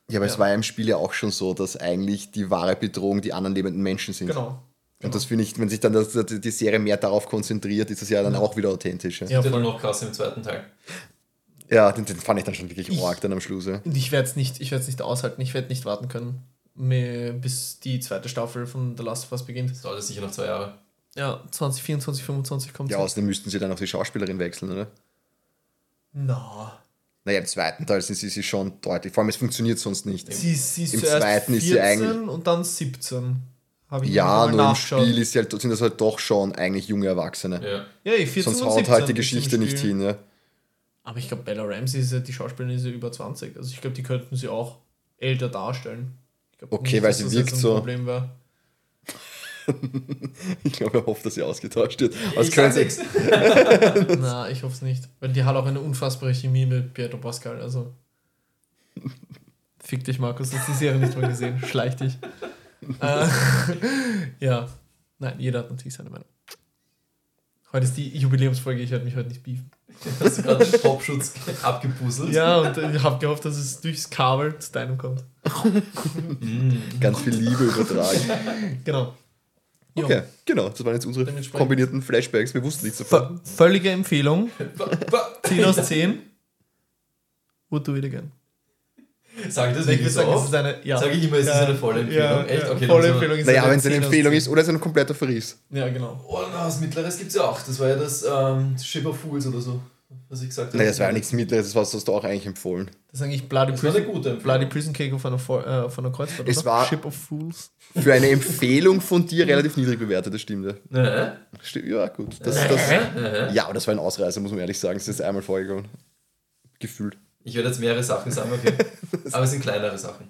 Ja, aber es Ja. war ja im Spiel ja auch schon so, dass eigentlich die wahre Bedrohung die anderen lebenden Menschen sind. genau. Und das finde ich, wenn sich dann das, die Serie mehr darauf konzentriert, ist das ja dann auch wieder authentisch. Ja, Ja, ja voll. noch krasser im zweiten Teil. Ja den, den fand ich dann schon wirklich Ich- arg dann am Schluss. Ja. Und ich werde es nicht, ich werde es nicht aushalten, ich werde nicht warten können, bis die zweite Staffel von The Last of Us beginnt. Das dauert sicher noch zwei Jahre. Ja, 2024, 25 kommt Ja, sie. außerdem müssten sie dann auch die Schauspielerin wechseln, oder? Na. Naja, im zweiten Teil sind sie, sie schon deutlich. Vor allem, es funktioniert sonst nicht. Sie, sie ist Im zuerst zweiten 14 ist sie eigentlich- und dann 17. Habe ich Ja, nur im. Spiel ist sie halt, sind das halt doch schon eigentlich junge Erwachsene. Ja. Ja, eh, 14 Sonst und haut 17 halt die Geschichte nicht hin. Ja. Aber ich glaube, Bella Ramsey, ist ja, die Schauspielerin, ist ja über 20. Also ich glaube, die könnten sie auch älter darstellen. Ich glaub Okay, weil sie wirkt so- Problem wäre. Ich glaube, er hofft, dass sie ausgetauscht wird. Was Ich können sie? Na, ich hoffe es nicht. Weil die hat auch eine unfassbare Chemie mit Pietro Pascal. Also. Fick dich, Markus, du hast die Serie nicht mal gesehen. Schleich dich. äh, ja. Nein, jeder hat natürlich seine Meinung. Heute ist die Jubiläumsfolge, ich werde mich heute nicht beefen. Hast du gerade den Popschutz abgepuzzelt? Ja, und ich habe gehofft, dass es durchs Kabel zu deinem kommt. Ganz viel Liebe übertragen. Genau. Jo. Okay, genau. Das waren jetzt unsere kombinierten Flashbacks. Wir wussten nichts davon. V völlige Empfehlung. Ba- ba- 10 aus 10. Would do it again. Sag das Ich wirklich würde so sagen, es oft? ist eine. Ja. Sag ich immer, es ist Ja, eine volle Empfehlung. Ja, Echt? Okay, volle dann Empfehlung ist Naja, wenn es eine 10 aus Empfehlung 10. ist oder es ist ein kompletter Verriss. Ja, genau. Oh, na, das Mittleres gibt es ja auch. Das war ja das ähm, Ship of Fools oder so, was ich gesagt habe. Naja, das war ja nichts Mittleres, das hast du auch eigentlich empfohlen. Das ist eigentlich Bloody Das war eine Prison, gute. Bloody Prison Cake auf einer, äh, auf einer Kreuzfahrt. Es oder? war- Ship of Fools. Für eine Empfehlung von dir relativ niedrig bewertet, das stimmt ja. Ne? Stimmt, ja, gut. Das, das, ja, aber das war ein Ausreißer, muss man ehrlich sagen. Es ist einmal vorgekommen. Gefühlt. Ich werde jetzt mehrere Sachen sagen, okay. Aber es sind kleinere Sachen.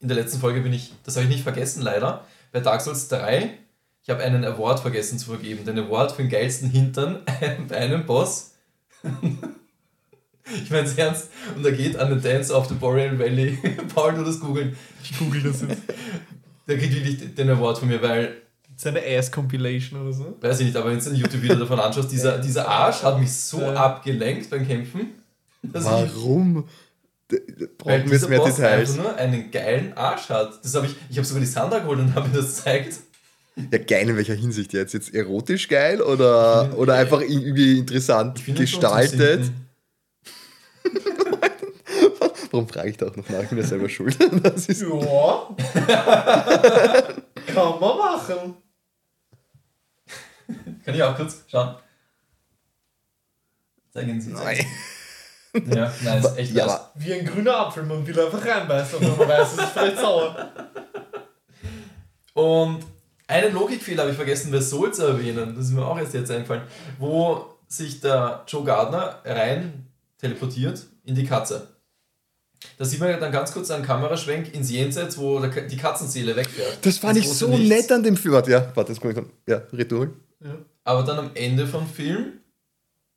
In der letzten Folge bin ich, das habe ich nicht vergessen, leider, bei Dark Souls 3, ich habe einen Award vergessen zu vergeben. Den Award für den geilsten Hintern bei einem Boss. ich meine es ernst. Und da geht an den Dance of the Boreal Valley. Paul, du das googeln. Ich google das jetzt. Der kriegt wirklich den Award von mir, weil Das ist eine Ass-Compilation oder so. weiß ich nicht, aber wenn du ein YouTube-Video davon anschaust, dieser, dieser Arsch hat mich so Ja. abgelenkt beim Kämpfen, dass Warum? Wir jetzt mehr Boss Details? einfach nur einen geilen Arsch hat. Das habe ich, ich habe sogar die Sandra geholt und habe mir das gezeigt. Ja, geil in welcher Hinsicht jetzt? Jetzt erotisch geil oder, finde- oder einfach irgendwie interessant gestaltet? Warum frage ich da auch noch nach? Ich bin ja selber schuld. Das ist, Ja. Kann man machen. Kann ich auch kurz schauen? Zeigen Sie. Nein. Ja, nein, ist echt Ja, aber Wie ein grüner Apfel, man will einfach reinbeißen, aber man weiß, es ist vielleicht sauer. Und einen Logikfehler habe ich vergessen, bei Soul zu erwähnen. Das ist mir auch erst jetzt eingefallen. Wo sich der Joe Gardner rein teleportiert in die Katze. Da sieht man ja dann ganz kurz einen Kameraschwenk ins Jenseits, wo die Katzenseele wegfährt. das fand Ins ich so Nichts. nett an dem Film. Warte, Ja, warte, das kann ich dann. Ja, durch. Ja. Aber dann am Ende vom Film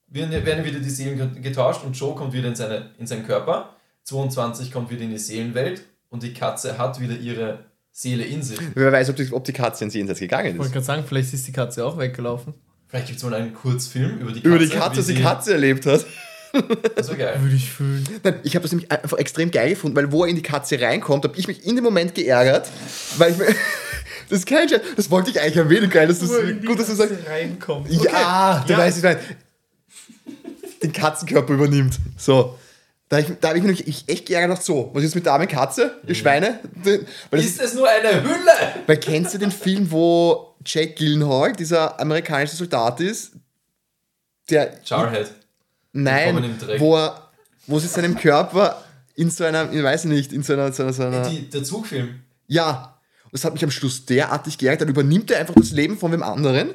werden, werden wieder die Seelen getauscht und Joe kommt wieder in, seine, in seinen Körper. 22 kommt wieder in die Seelenwelt und die Katze hat wieder ihre Seele in sich. Wer weiß, ob die, ob die Katze ins Jenseits gegangen Ich wollte ist. gerade sagen, vielleicht ist die Katze auch weggelaufen. Vielleicht gibt es mal einen Kurzfilm über die Katze. Über die Katze, was die Katze erlebt hat. Das wäre geil. Würde ich fühlen. Nein, ich habe das nämlich einfach extrem geil gefunden, weil wo er in die Katze reinkommt, habe ich mich in dem Moment geärgert, weil ich mir. Das ist kein Scheiß. Das wollte ich eigentlich erwähnen, geil. Ist gut, dass du Katze sagst. reinkommt. Ja, du Ja. weißt, ich meine, den Katzenkörper übernimmt. So. Da, ich, da habe ich mich nämlich echt geärgert, so, was ist mit der armen Katze, ihr Schweine? Weil, das ist, es nur eine Hülle? weil kennst du den Film, wo Jack Gyllenhaal, dieser amerikanische Soldat ist, der Jarhead. Nein, wo er, wo sie seinem Körper in so einer, ich weiß nicht, in so einer, so einer, so einer Die, der Zugfilm. ja, und das hat mich am Schluss derartig geärgert, dann übernimmt er einfach das Leben von wem anderen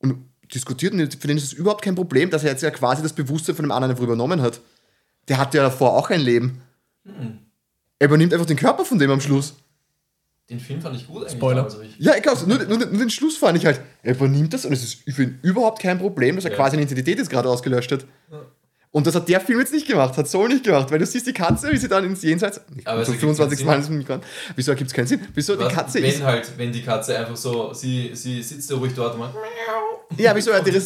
und diskutiert und für den ist es überhaupt kein Problem, dass er jetzt ja quasi das Bewusstsein von dem anderen einfach übernommen hat. Der hatte ja davor auch ein Leben. Er übernimmt einfach den Körper von dem am Schluss. Den Film fand ich gut eigentlich. Spoiler. aber ich- Ja, egal, nur, nur, nur den Schluss fand ich halt. Er übernimmt das und es ist für ihn überhaupt kein Problem, dass er Ja. quasi eine Identität jetzt gerade ausgelöscht hat. Und das hat der Film jetzt nicht gemacht, hat Soul nicht gemacht, weil du siehst die Katze, wie sie dann ins Jenseits. Aber zum es ergibt 25. Mal nicht dran. Wieso ergibt es keinen Sinn? Wieso die Was, Katze wenn ist. halt, wenn die Katze einfach so, sie, sie sitzt ja ruhig dort und macht Ja, wieso? Er hat, ihre,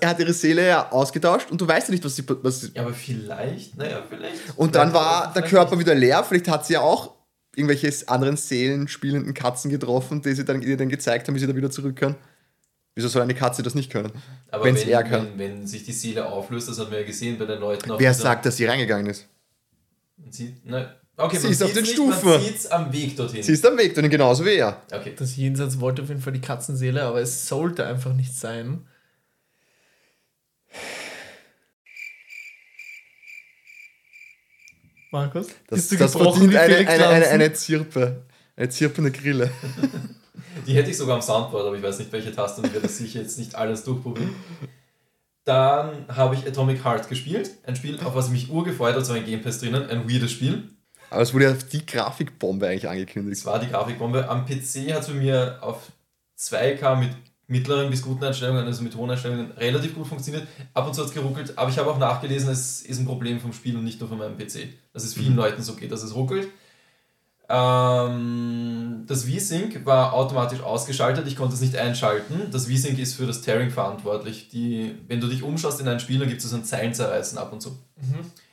er hat ihre Seele ja ausgetauscht und du weißt ja nicht, was sie. Was, Ja, aber vielleicht, naja, vielleicht. und dann war der Körper wieder leer. Vielleicht hat sie ja auch irgendwelche anderen seelenspielenden Katzen getroffen, die sie dann, die dann gezeigt haben, wie sie da wieder zurück können. Wieso soll eine Katze das nicht können? Aber wenn's wenn, er kann. Wenn, wenn sich die Seele auflöst, das hat man ja gesehen bei den Leuten auf Wer sagt, dass sie reingegangen ist? Man sieht, ne, okay, Sie man ist auf den nicht, Stufen. Man sieht es am Weg dorthin. Sie ist am Weg, dann genauso wie er. okay. Das Jenseits wollte auf jeden Fall die Katzenseele, aber es sollte einfach nicht sein. Markus? Das, bist du das verdient wie eine, eine, eine, eine Zirpe. Eine zirpende Grille. Die hätte ich sogar am Soundboard, aber ich weiß nicht, welche Taste und ich werde sicher jetzt nicht alles durchprobieren. Dann habe ich Atomic Heart gespielt. Ein Spiel, auf was ich mich urgefreut hat, so ein Game Pass drinnen. Ein weirdes Spiel. Aber es wurde ja die Grafikbombe eigentlich angekündigt. Das war die Grafikbombe. Am PC hat es bei mir auf 2K mit mittleren bis guten Einstellungen, also mit hohen Einstellungen, relativ gut funktioniert. Ab und zu hat es geruckelt, aber ich habe auch nachgelesen, es ist ein Problem vom Spiel und nicht nur von meinem PC. Dass es vielen Leuten so geht, dass es ruckelt. Ähm, das V-Sync war automatisch ausgeschaltet, ich konnte es nicht einschalten. Das V-Sync ist für das Tearing verantwortlich. Die, wenn du dich umschaust in ein Spiel, dann gibt es so ein Zeilenzerreißen ab und zu.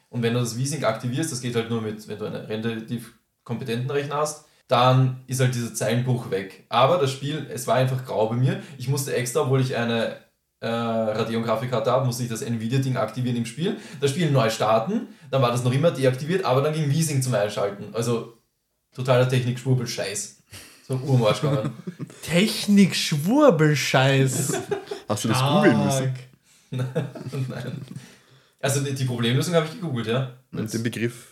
Und wenn du das V-Sync aktivierst, das geht halt nur mit, wenn du einen relativ kompetenten Rechner hast, dann ist halt dieser Zeilenbruch weg. Aber das Spiel, es war einfach grau bei mir. Ich musste extra, obwohl ich eine äh, Radeon-Grafikkarte habe, musste ich das Nvidia-Ding aktivieren im Spiel. Das Spiel neu starten, dann war das noch immer deaktiviert, aber dann ging V-Sync zum Einschalten. Also totaler Technik-Schwurbel-Scheiß. So ein Urmarsch gegangen. Technik-Schwurbelscheiß. Hast du das googeln müssen? Nein. Also die, die Problemlösung habe ich gegoogelt, ja. Mit dem Begriff.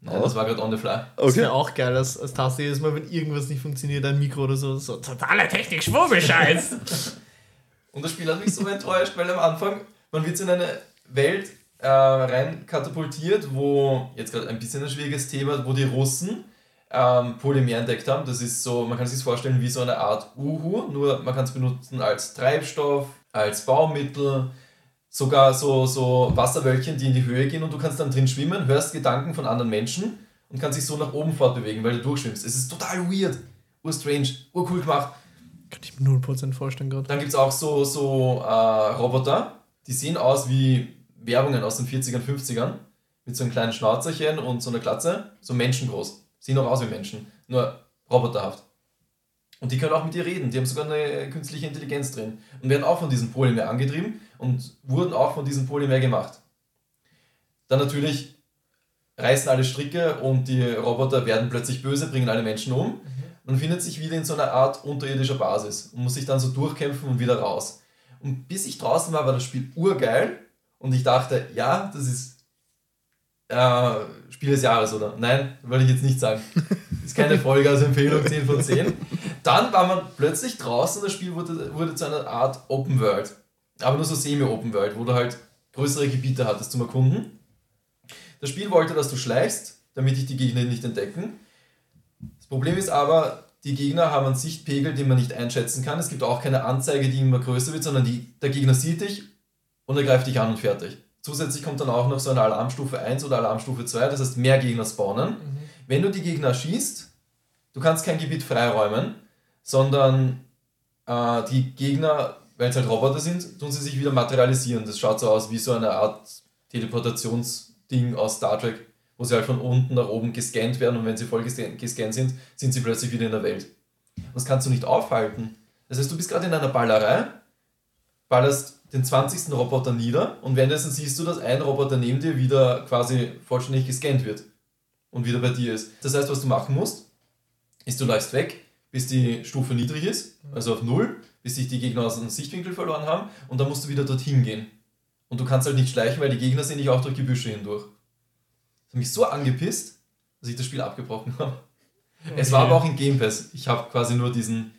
Nein, das war gerade on the fly. Das Okay. wäre auch geil, als, als Taste jedes Mal, wenn irgendwas nicht funktioniert, ein Mikro oder so, so totaler Technik-Schwurbelscheiß. Und das Spiel hat mich so enttäuscht, weil am Anfang, man wird in eine Welt äh, rein katapultiert, wo, jetzt gerade ein bisschen ein schwieriges Thema, wo die Russen ähm, Polymer entdeckt haben. Das ist so, man kann sich das vorstellen wie so eine Art Uhu, nur man kann es benutzen als Treibstoff, als Baumittel, sogar so, so Wasserwölkchen, die in die Höhe gehen und du kannst dann drin schwimmen, hörst Gedanken von anderen Menschen und kannst dich so nach oben fortbewegen, weil du durchschwimmst. Es ist total weird, urstrange, urcool gemacht. Kann ich mir 0% vorstellen gerade. Dann gibt es auch so, so äh, Roboter, die sehen aus wie Werbungen aus den 40ern, 50ern. Mit so einem kleinen Schnauzerchen und so einer Glatze. So menschengroß. Sehen auch aus wie Menschen. Nur roboterhaft. Und die können auch mit dir reden. Die haben sogar eine künstliche Intelligenz drin. Und werden auch von diesem Polymer angetrieben und wurden auch von diesem Polymer gemacht. Dann natürlich reißen alle Stricke und die Roboter werden plötzlich böse, bringen alle Menschen um. Man findet sich wieder in so einer Art unterirdischer Basis und muss sich dann so durchkämpfen und wieder raus. Und bis ich draußen war, war das Spiel urgeil. Und ich dachte, ja, das ist äh, Spiel des Jahres, oder? Nein, wollte ich jetzt nicht sagen. Ist keine Folge als Empfehlung 10 von 10. Dann war man plötzlich draußen und das Spiel wurde, wurde zu einer Art Open World. Aber nur so semi-Open World, wo du halt größere Gebiete hattest zum Erkunden. Das Spiel wollte, dass du schleichst, damit dich die Gegner nicht entdecken. Das Problem ist aber, die Gegner haben einen Sichtpegel, den man nicht einschätzen kann. Es gibt auch keine Anzeige, die immer größer wird, sondern die, der Gegner sieht dich und er greift dich an und fertig. Zusätzlich kommt dann auch noch so eine Alarmstufe 1 oder Alarmstufe 2, das heißt mehr Gegner spawnen. Wenn du die Gegner schießt, du kannst kein Gebiet freiräumen, sondern äh, die Gegner, weil es halt Roboter sind, tun sie sich wieder materialisieren. Das schaut so aus wie so eine Art Teleportationsding aus Star Trek, wo sie halt von unten nach oben gescannt werden und wenn sie voll gescan- gescannt sind, sind sie plötzlich wieder in der Welt. Das kannst du nicht aufhalten. Das heißt, du bist gerade in einer Ballerei, ballerst den 20. Roboter nieder und währenddessen siehst du, dass ein Roboter neben dir wieder quasi vollständig gescannt wird und wieder bei dir ist. Das heißt, was du machen musst, ist, du läufst weg, bis die Stufe niedrig ist, also auf Null, bis sich die Gegner aus dem Sichtwinkel verloren haben und dann musst du wieder dorthin gehen. Und du kannst halt nicht schleichen, weil die Gegner sehen dich auch durch Gebüsche hindurch. Das hat mich so angepisst, dass ich das Spiel abgebrochen habe. Es war aber auch in Game Pass. Ich habe quasi nur diesen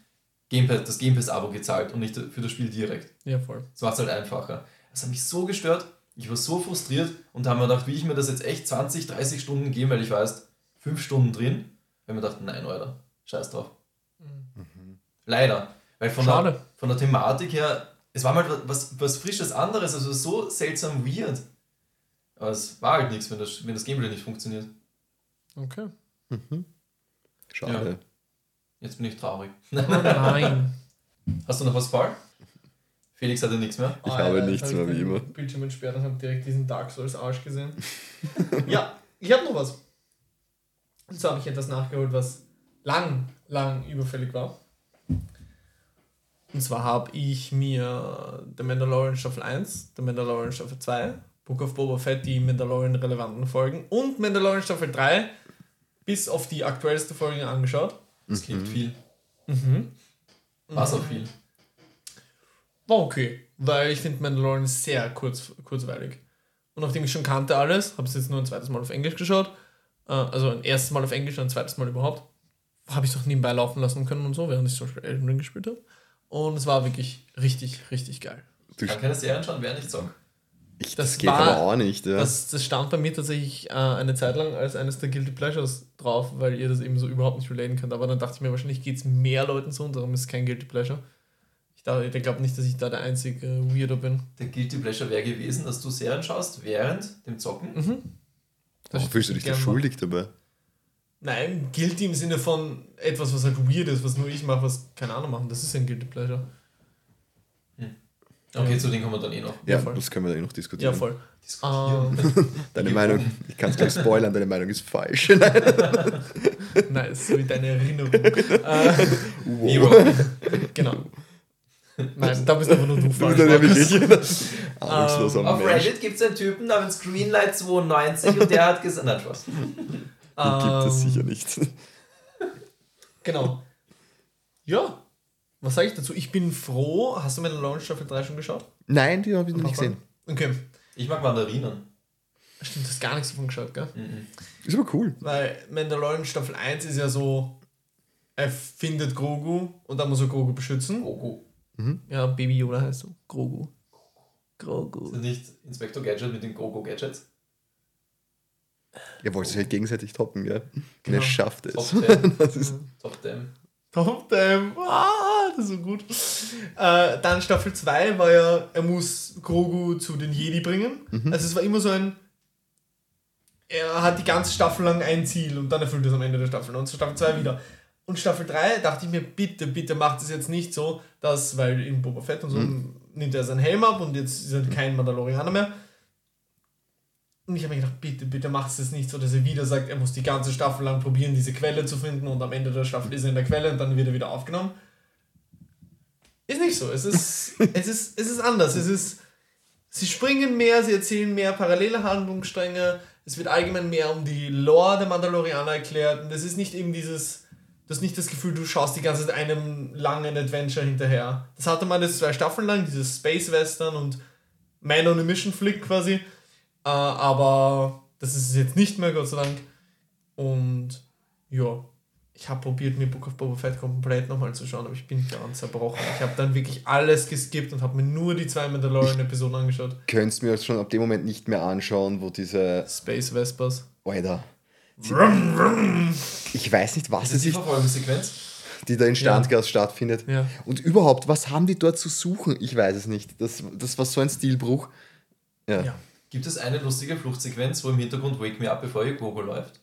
Game Pass, das Game Pass-Abo gezahlt und nicht für das Spiel direkt. Ja, voll. Das macht es halt einfacher. Das hat mich so gestört. Ich war so frustriert und da haben wir gedacht, wie ich mir das jetzt echt 20, 30 Stunden geben, weil ich war erst 5 Stunden drin. Weil wir dachten, nein, Alter, scheiß drauf. Leider. Weil von der, Schade. von der Thematik her, es war mal was, was frisches anderes, also so seltsam weird. Aber es war halt nichts, wenn das, wenn das Gameplay nicht funktioniert. Okay. Schade. Jetzt bin ich traurig. Oh nein. Hast du noch was, Paul? Felix hatte nichts mehr. Ich habe jetzt nichts hab mehr, ich wie den immer. Bildschirm entsperrt und habe direkt diesen Dark Souls Arsch gesehen. ja, ich habe noch was. Und zwar habe ich etwas nachgeholt, was lang, lang überfällig war. Und zwar habe ich mir The Mandalorian Staffel 1, The Mandalorian Staffel 2, Book of Boba Fett, die Mandalorian relevanten Folgen und Mandalorian Staffel 3 bis auf die aktuellste Folge angeschaut. Das klingt viel. Mhm. War auch viel. War okay, weil ich finde Mandalorian sehr kurz, kurzweilig. Und nachdem ich schon kannte alles, habe es jetzt nur ein zweites Mal auf Englisch geschaut. Äh, also ein erstes Mal auf Englisch und ein zweites Mal überhaupt. Habe ich es auch nebenbei laufen lassen können und so, während ich zum Beispiel Elden Ring gespielt habe. Und es war wirklich richtig, richtig geil. Du, Ich kann keine Serien schauen, während ich zock. Ich, das das geht war- aber auch nicht. Ja. Das, das stand bei mir tatsächlich äh, eine Zeit lang als eines der Guilty Pleasures drauf, weil ihr das eben so überhaupt nicht relaten könnt. Aber dann dachte ich mir, wahrscheinlich geht es mehr Leuten so und darum ist es kein Guilty Pleasure. Ich, dachte- ich glaube nicht, dass ich da der einzige äh, Weirdo bin. Der Guilty Pleasure wäre gewesen, dass du Serien schaust während dem Zocken. Mhm. Warum fühlst du dich da schuldig dabei? Nein, Guilty im Sinne von etwas, was halt weird ist, was nur ich mache, was keine Ahnung machen. Das ist ein Guilty Pleasure. Okay, Ja. zu denen kommen wir dann eh noch. Ja, voll. das können wir dann eh noch Ja, diskutieren. voll. Diskutieren. Ähm, Deine Meinung, ich kann es gleich spoilern, deine Meinung ist falsch. nice, so wie deine Erinnerung. äh, Miro. genau. Nein, da bist aber nur du falsch. ja wirklich ahnungsloser Auf Mensch. Reddit gibt es einen Typen namens Greenlight92 und der hat gesagt, nein, Spaß. Gibt es Ähm, sicher nicht. Genau. Ja. Was sage ich dazu? Ich bin froh. Hast du mir Launch Staffel 3 schon geschaut? Nein, die habe ich noch nicht gesehen. Okay. Ich mag Mandarinen. Stimmt, du hast gar nichts davon geschaut, gell? Mhm. Ist aber cool. Weil Mandalorian Staffel 1 ist ja so, er findet Grogu und dann muss er Grogu beschützen. Goku. Ja, Baby Yoda heißt so. Grogu. Grogu. Ist das nicht Inspector Gadget mit den Gogo-Gadgets? Ihr wollt sich halt gegenseitig toppen, gell? Und Genau. er schafft es. Top 10. Das ist, Top 10. Top damn. Ah, das ist so gut. Äh, dann Staffel 2 war ja, er muss Grogu zu den Jedi bringen. Also es war immer so ein, er hat die ganze Staffel lang ein Ziel und dann erfüllt er es am Ende der Staffel. Und Staffel 2 wieder. Und Staffel 3 dachte ich mir, bitte, bitte macht es jetzt nicht so, dass, weil in Boba Fett und so nimmt er seinen Helm ab und jetzt ist er kein Mandalorianer mehr. Und ich habe mir gedacht, bitte, bitte macht es nicht so, dass er wieder sagt, er muss die ganze Staffel lang probieren, diese Quelle zu finden und am Ende der Staffel ist er in der Quelle und dann wird er wieder aufgenommen. Ist nicht so. Es ist, es ist, es ist anders. Es ist, sie springen mehr, sie erzählen mehr parallele Handlungsstränge. Es wird allgemein mehr um die Lore der Mandalorianer erklärt. Und es ist nicht eben dieses Du hast nicht das Gefühl, du schaust die ganze Zeit einem langen Adventure hinterher. Das hatte man jetzt zwei Staffeln lang, dieses Space Western und Man on a Mission Flick quasi. Äh, aber das ist es jetzt nicht mehr, Gott sei Dank. Und ja, ich habe probiert, mir Book of Boba Fett komplett nochmal zu schauen, aber ich bin ganz zerbrochen. Ich habe dann wirklich alles geskippt und habe mir nur die zwei Mandalorian-Episoden angeschaut. Könntest mir das schon ab dem Moment nicht mehr anschauen, wo diese. Space Vespers. Alter. Ich weiß nicht, was es ist die Verfolgungssequenz. die da in Standgas stattfindet. Ja. Und überhaupt, was haben die dort zu suchen? Ich weiß es nicht. Das, das war so ein Stilbruch. Ja. Ja. Gibt es eine lustige Fluchtsequenz, wo im Hintergrund Wake Me Up Before You Gogo läuft?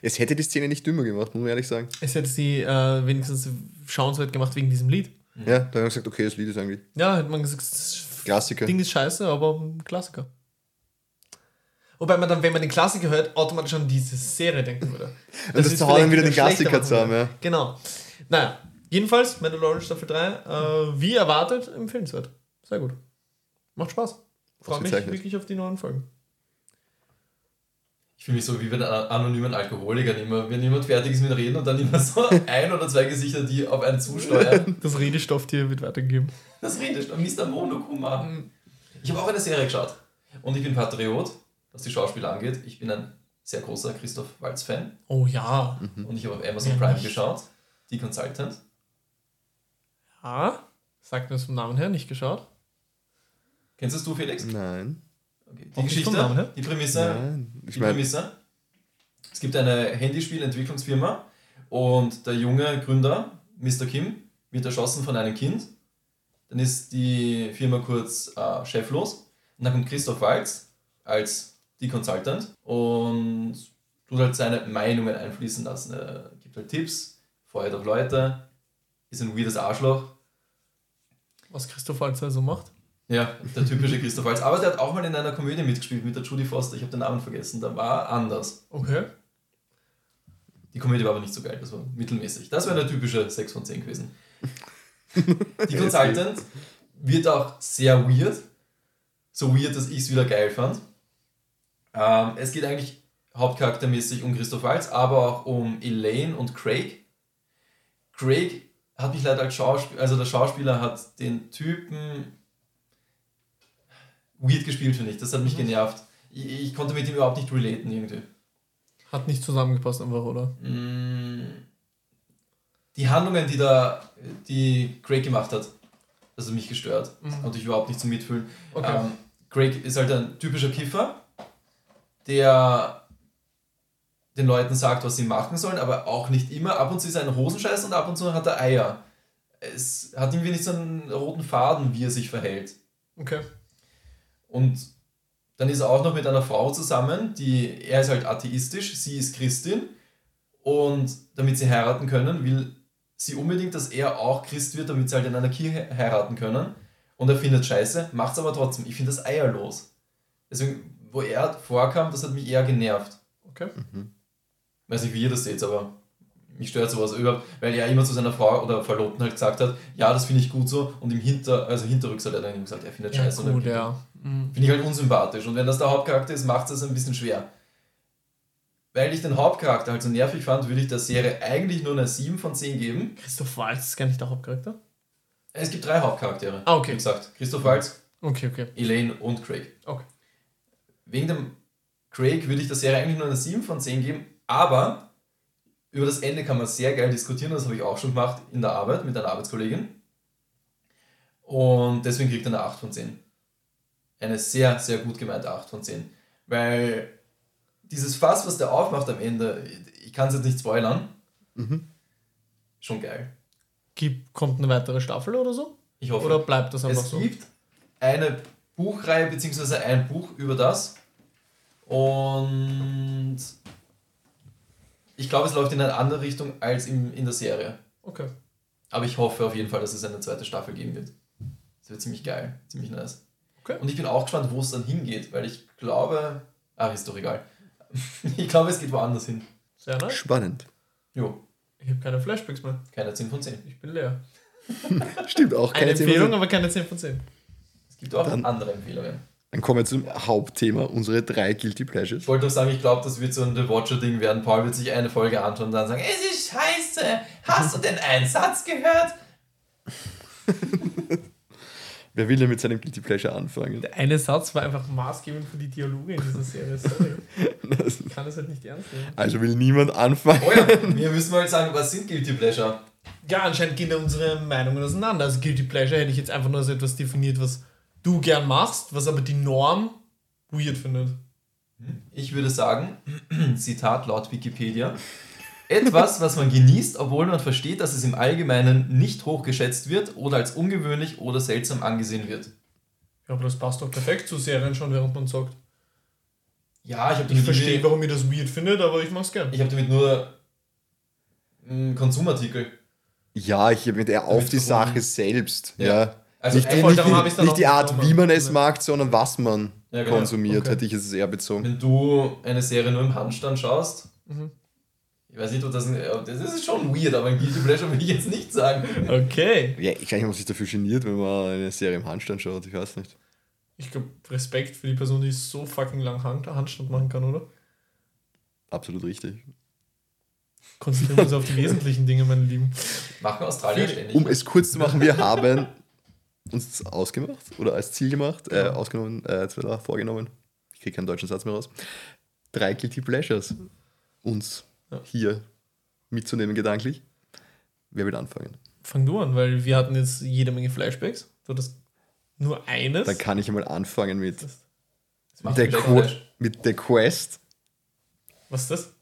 Es hätte die Szene nicht dümmer gemacht, muss man ehrlich sagen. Es hätte sie äh, wenigstens schauenswert gemacht wegen diesem Lied. Ja, da haben wir gesagt, okay, das Lied ist eigentlich Ja, hätte man gesagt, das Klassiker. Ding ist scheiße, aber ein Klassiker. Wobei man dann, wenn man den Klassiker hört, automatisch an diese Serie denken würde. Und das Hause vielleicht wieder den Klassiker zusammen, ja. Genau. Naja, jedenfalls, Mandalorian Staffel 3, äh, wie erwartet, empfehlenswert. Sehr gut. Macht Spaß. Freue mich wirklich auf die neuen Folgen. Ich fühle mich so wie bei den anonymen Alkoholikern immer, wenn jemand fertig ist mit Reden und dann immer so ein oder zwei Gesichter, die auf einen zusteuern. Das Redestofftier wird weitergegeben. Das redest du, Mr. Monokuma. Ich habe auch eine Serie geschaut. Und ich bin Patriot, was die Schauspieler angeht. Ich bin ein sehr großer Christoph Waltz-Fan. Oh ja. Und ich habe auf Amazon Ja, Prime nicht. geschaut. Die Consultant. Ja. Sagt mir das vom Namen her, nicht geschaut. Kennst du es du, Felix? Nein. Okay. Die Auch Geschichte, Namen her? die Prämisse, Nein. Ich die Prämisse. Es gibt eine Handyspielentwicklungsfirma und der junge Gründer, Mr. Kim, wird erschossen von einem Kind. Dann ist die Firma kurz äh, cheflos. Und dann kommt Christoph Waltz als die Consultant und tut halt seine Meinungen einfließen lassen. Er gibt halt Tipps, feuert auch Leute, ist ein weirdes Arschloch. Was Christoph Walzer so macht. Ja, der typische Christoph Waltz. Aber der hat auch mal in einer Komödie mitgespielt mit der Judy Foster. Ich habe den Namen vergessen. Da war anders. Okay. Die Komödie war aber nicht so geil, das war mittelmäßig. Das wäre eine typische 6 von 10 gewesen. Die Consultant wird auch sehr weird. So weird, dass ich es wieder geil fand. Ähm, es geht eigentlich hauptcharaktermäßig um Christoph Waltz, aber auch um Elaine und Craig. Craig hat mich leider als Schauspieler, also der Schauspieler hat den Typen weird gespielt, finde ich. Das hat mich genervt. Ich, ich konnte mit ihm überhaupt nicht relaten irgendwie. Hat nicht zusammengepasst einfach, oder? Mm, Die Handlungen, die da die Craig gemacht hat, das hat mich gestört. Mhm. Konnte ich überhaupt nicht so mitfühlen. Okay. Ähm, Craig ist halt ein typischer Kiffer, der den Leuten sagt, was sie machen sollen, aber auch nicht immer. Ab und zu ist er ein Hosenscheiß und ab und zu hat er Eier. Es hat irgendwie nicht so einen roten Faden, wie er sich verhält. Okay. Und dann ist er auch noch mit einer Frau zusammen, die, er ist halt atheistisch, sie ist Christin. Und damit sie heiraten können, will sie unbedingt, dass er auch Christ wird, damit sie halt in einer Kirche heiraten können. Und er findet scheiße, macht es aber trotzdem. Ich finde das eierlos. Deswegen, wo er vorkam, das hat mich eher genervt. Okay. weiß nicht, wie ihr das seht, aber mich stört sowas überhaupt, weil er immer zu seiner Frau oder Verlobten halt gesagt hat, ja, das finde ich gut so. Und im Hinter, also hinterrücks hat er dann gesagt, er findet Ja, scheiße. gut, oder ja. Mhm. Finde ich halt unsympathisch. Und wenn das der Hauptcharakter ist, macht es ein bisschen schwer. Weil ich den Hauptcharakter halt so nervig fand, würde ich der Serie eigentlich nur eine 7 von 10 geben. Christoph Waltz ist gar nicht der Hauptcharakter? Es gibt drei Hauptcharaktere. Ah, okay. Wie gesagt, Christoph Waltz, Okay, okay. Elaine und Craig. Okay. Wegen dem Craig würde ich der Serie eigentlich nur eine 7 von 10 geben, aber über das Ende kann man sehr geil diskutieren, das habe ich auch schon gemacht in der Arbeit mit einer Arbeitskollegin. Und deswegen kriegt er eine 8 von 10. Eine sehr, sehr gut gemeinte 8 von 10. Weil dieses Fass, was der aufmacht am Ende, ich kann es jetzt nicht spoilern, schon geil. Gibt, kommt eine weitere Staffel oder so? Ich hoffe. Oder bleibt das einfach Es so? gibt eine Buchreihe beziehungsweise ein Buch über das. Und ich glaube, es läuft in eine andere Richtung als im, in der Serie. Okay. Aber ich hoffe auf jeden Fall, dass es eine zweite Staffel geben wird. Das wird ziemlich geil, ziemlich nice. Okay. Und ich bin auch gespannt, wo es dann hingeht, weil ich glaube. Ach, ist doch egal. ich glaube, es geht woanders hin. Sehr nice. Spannend. Jo, Ich habe keine Flashbacks mehr. keine 10 von 10. Ich bin leer. Stimmt auch. Eine Keine 10 Empfehlung, von aber keine 10 von 10. Es gibt auch Dann- andere Empfehlungen. Dann kommen wir zum Hauptthema, unsere drei Guilty Pleasures. Ich wollte doch sagen, ich glaube, das wird so ein The Watcher-Ding werden. Paul wird sich eine Folge anschauen und dann sagen, es ist scheiße. Hast du den Einsatz gehört? Wer will denn mit seinem Guilty Pleasure anfangen? Der eine Satz war einfach maßgebend für die Dialoge in dieser Serie. Sorry. Ich kann das halt nicht ernst nehmen. Also will niemand anfangen. Oh ja, wir müssen mal sagen, was sind Guilty Pleasure? Ja, anscheinend gehen da unsere Meinungen auseinander. Also Guilty Pleasure hätte ich jetzt einfach nur als etwas definiert, was du gern machst, was aber die Norm weird findet. Ich würde sagen, Zitat laut Wikipedia, etwas, was man genießt, obwohl man versteht, dass es im Allgemeinen nicht hochgeschätzt wird oder als ungewöhnlich oder seltsam angesehen wird. Ja, aber das passt doch perfekt zu Serien schon, während man sagt. Ja, ich habe Ich verstehe, warum ihr das weird findet, aber ich mach's gern. ich hab damit nur mm, Konsumartikel. Ja, ich bin eher auf Damit die. Sache selbst. Ja. Ja. Also nicht, einfach nicht, ich's nicht, die Art, wie man es mag, sondern was man Ja, genau. konsumiert, Okay. hätte ich es eher bezogen. Wenn du eine Serie nur im Handstand schaust, Mhm. ich weiß nicht, ob das, ein, das ist schon weird, aber ein Guilty Pleasure will ich jetzt nicht sagen. Okay. Ja, ich weiß nicht, ob man sich dafür geniert, wenn man eine Serie im Handstand schaut. Ich weiß nicht. Ich glaube, Respekt für die Person, die so fucking lang Hand Handstand machen kann, oder? Absolut richtig. Konzentrieren wir uns auf die wesentlichen Dinge, meine Lieben. Machen Australier ständig. Um es kurz zu machen, wir haben uns ausgemacht oder als Ziel gemacht, äh, ausgenommen, äh, vorgenommen. Ich kriege keinen deutschen Satz mehr raus. Drei Guilty Pleasures uns Ja. hier mitzunehmen, gedanklich. Wer will anfangen? Fang du an, weil wir hatten jetzt jede Menge Flashbacks. Du hattest nur eines. Dann kann ich einmal anfangen mit, Das- der, Jack Qu Flash. mit der Quest. Was ist das?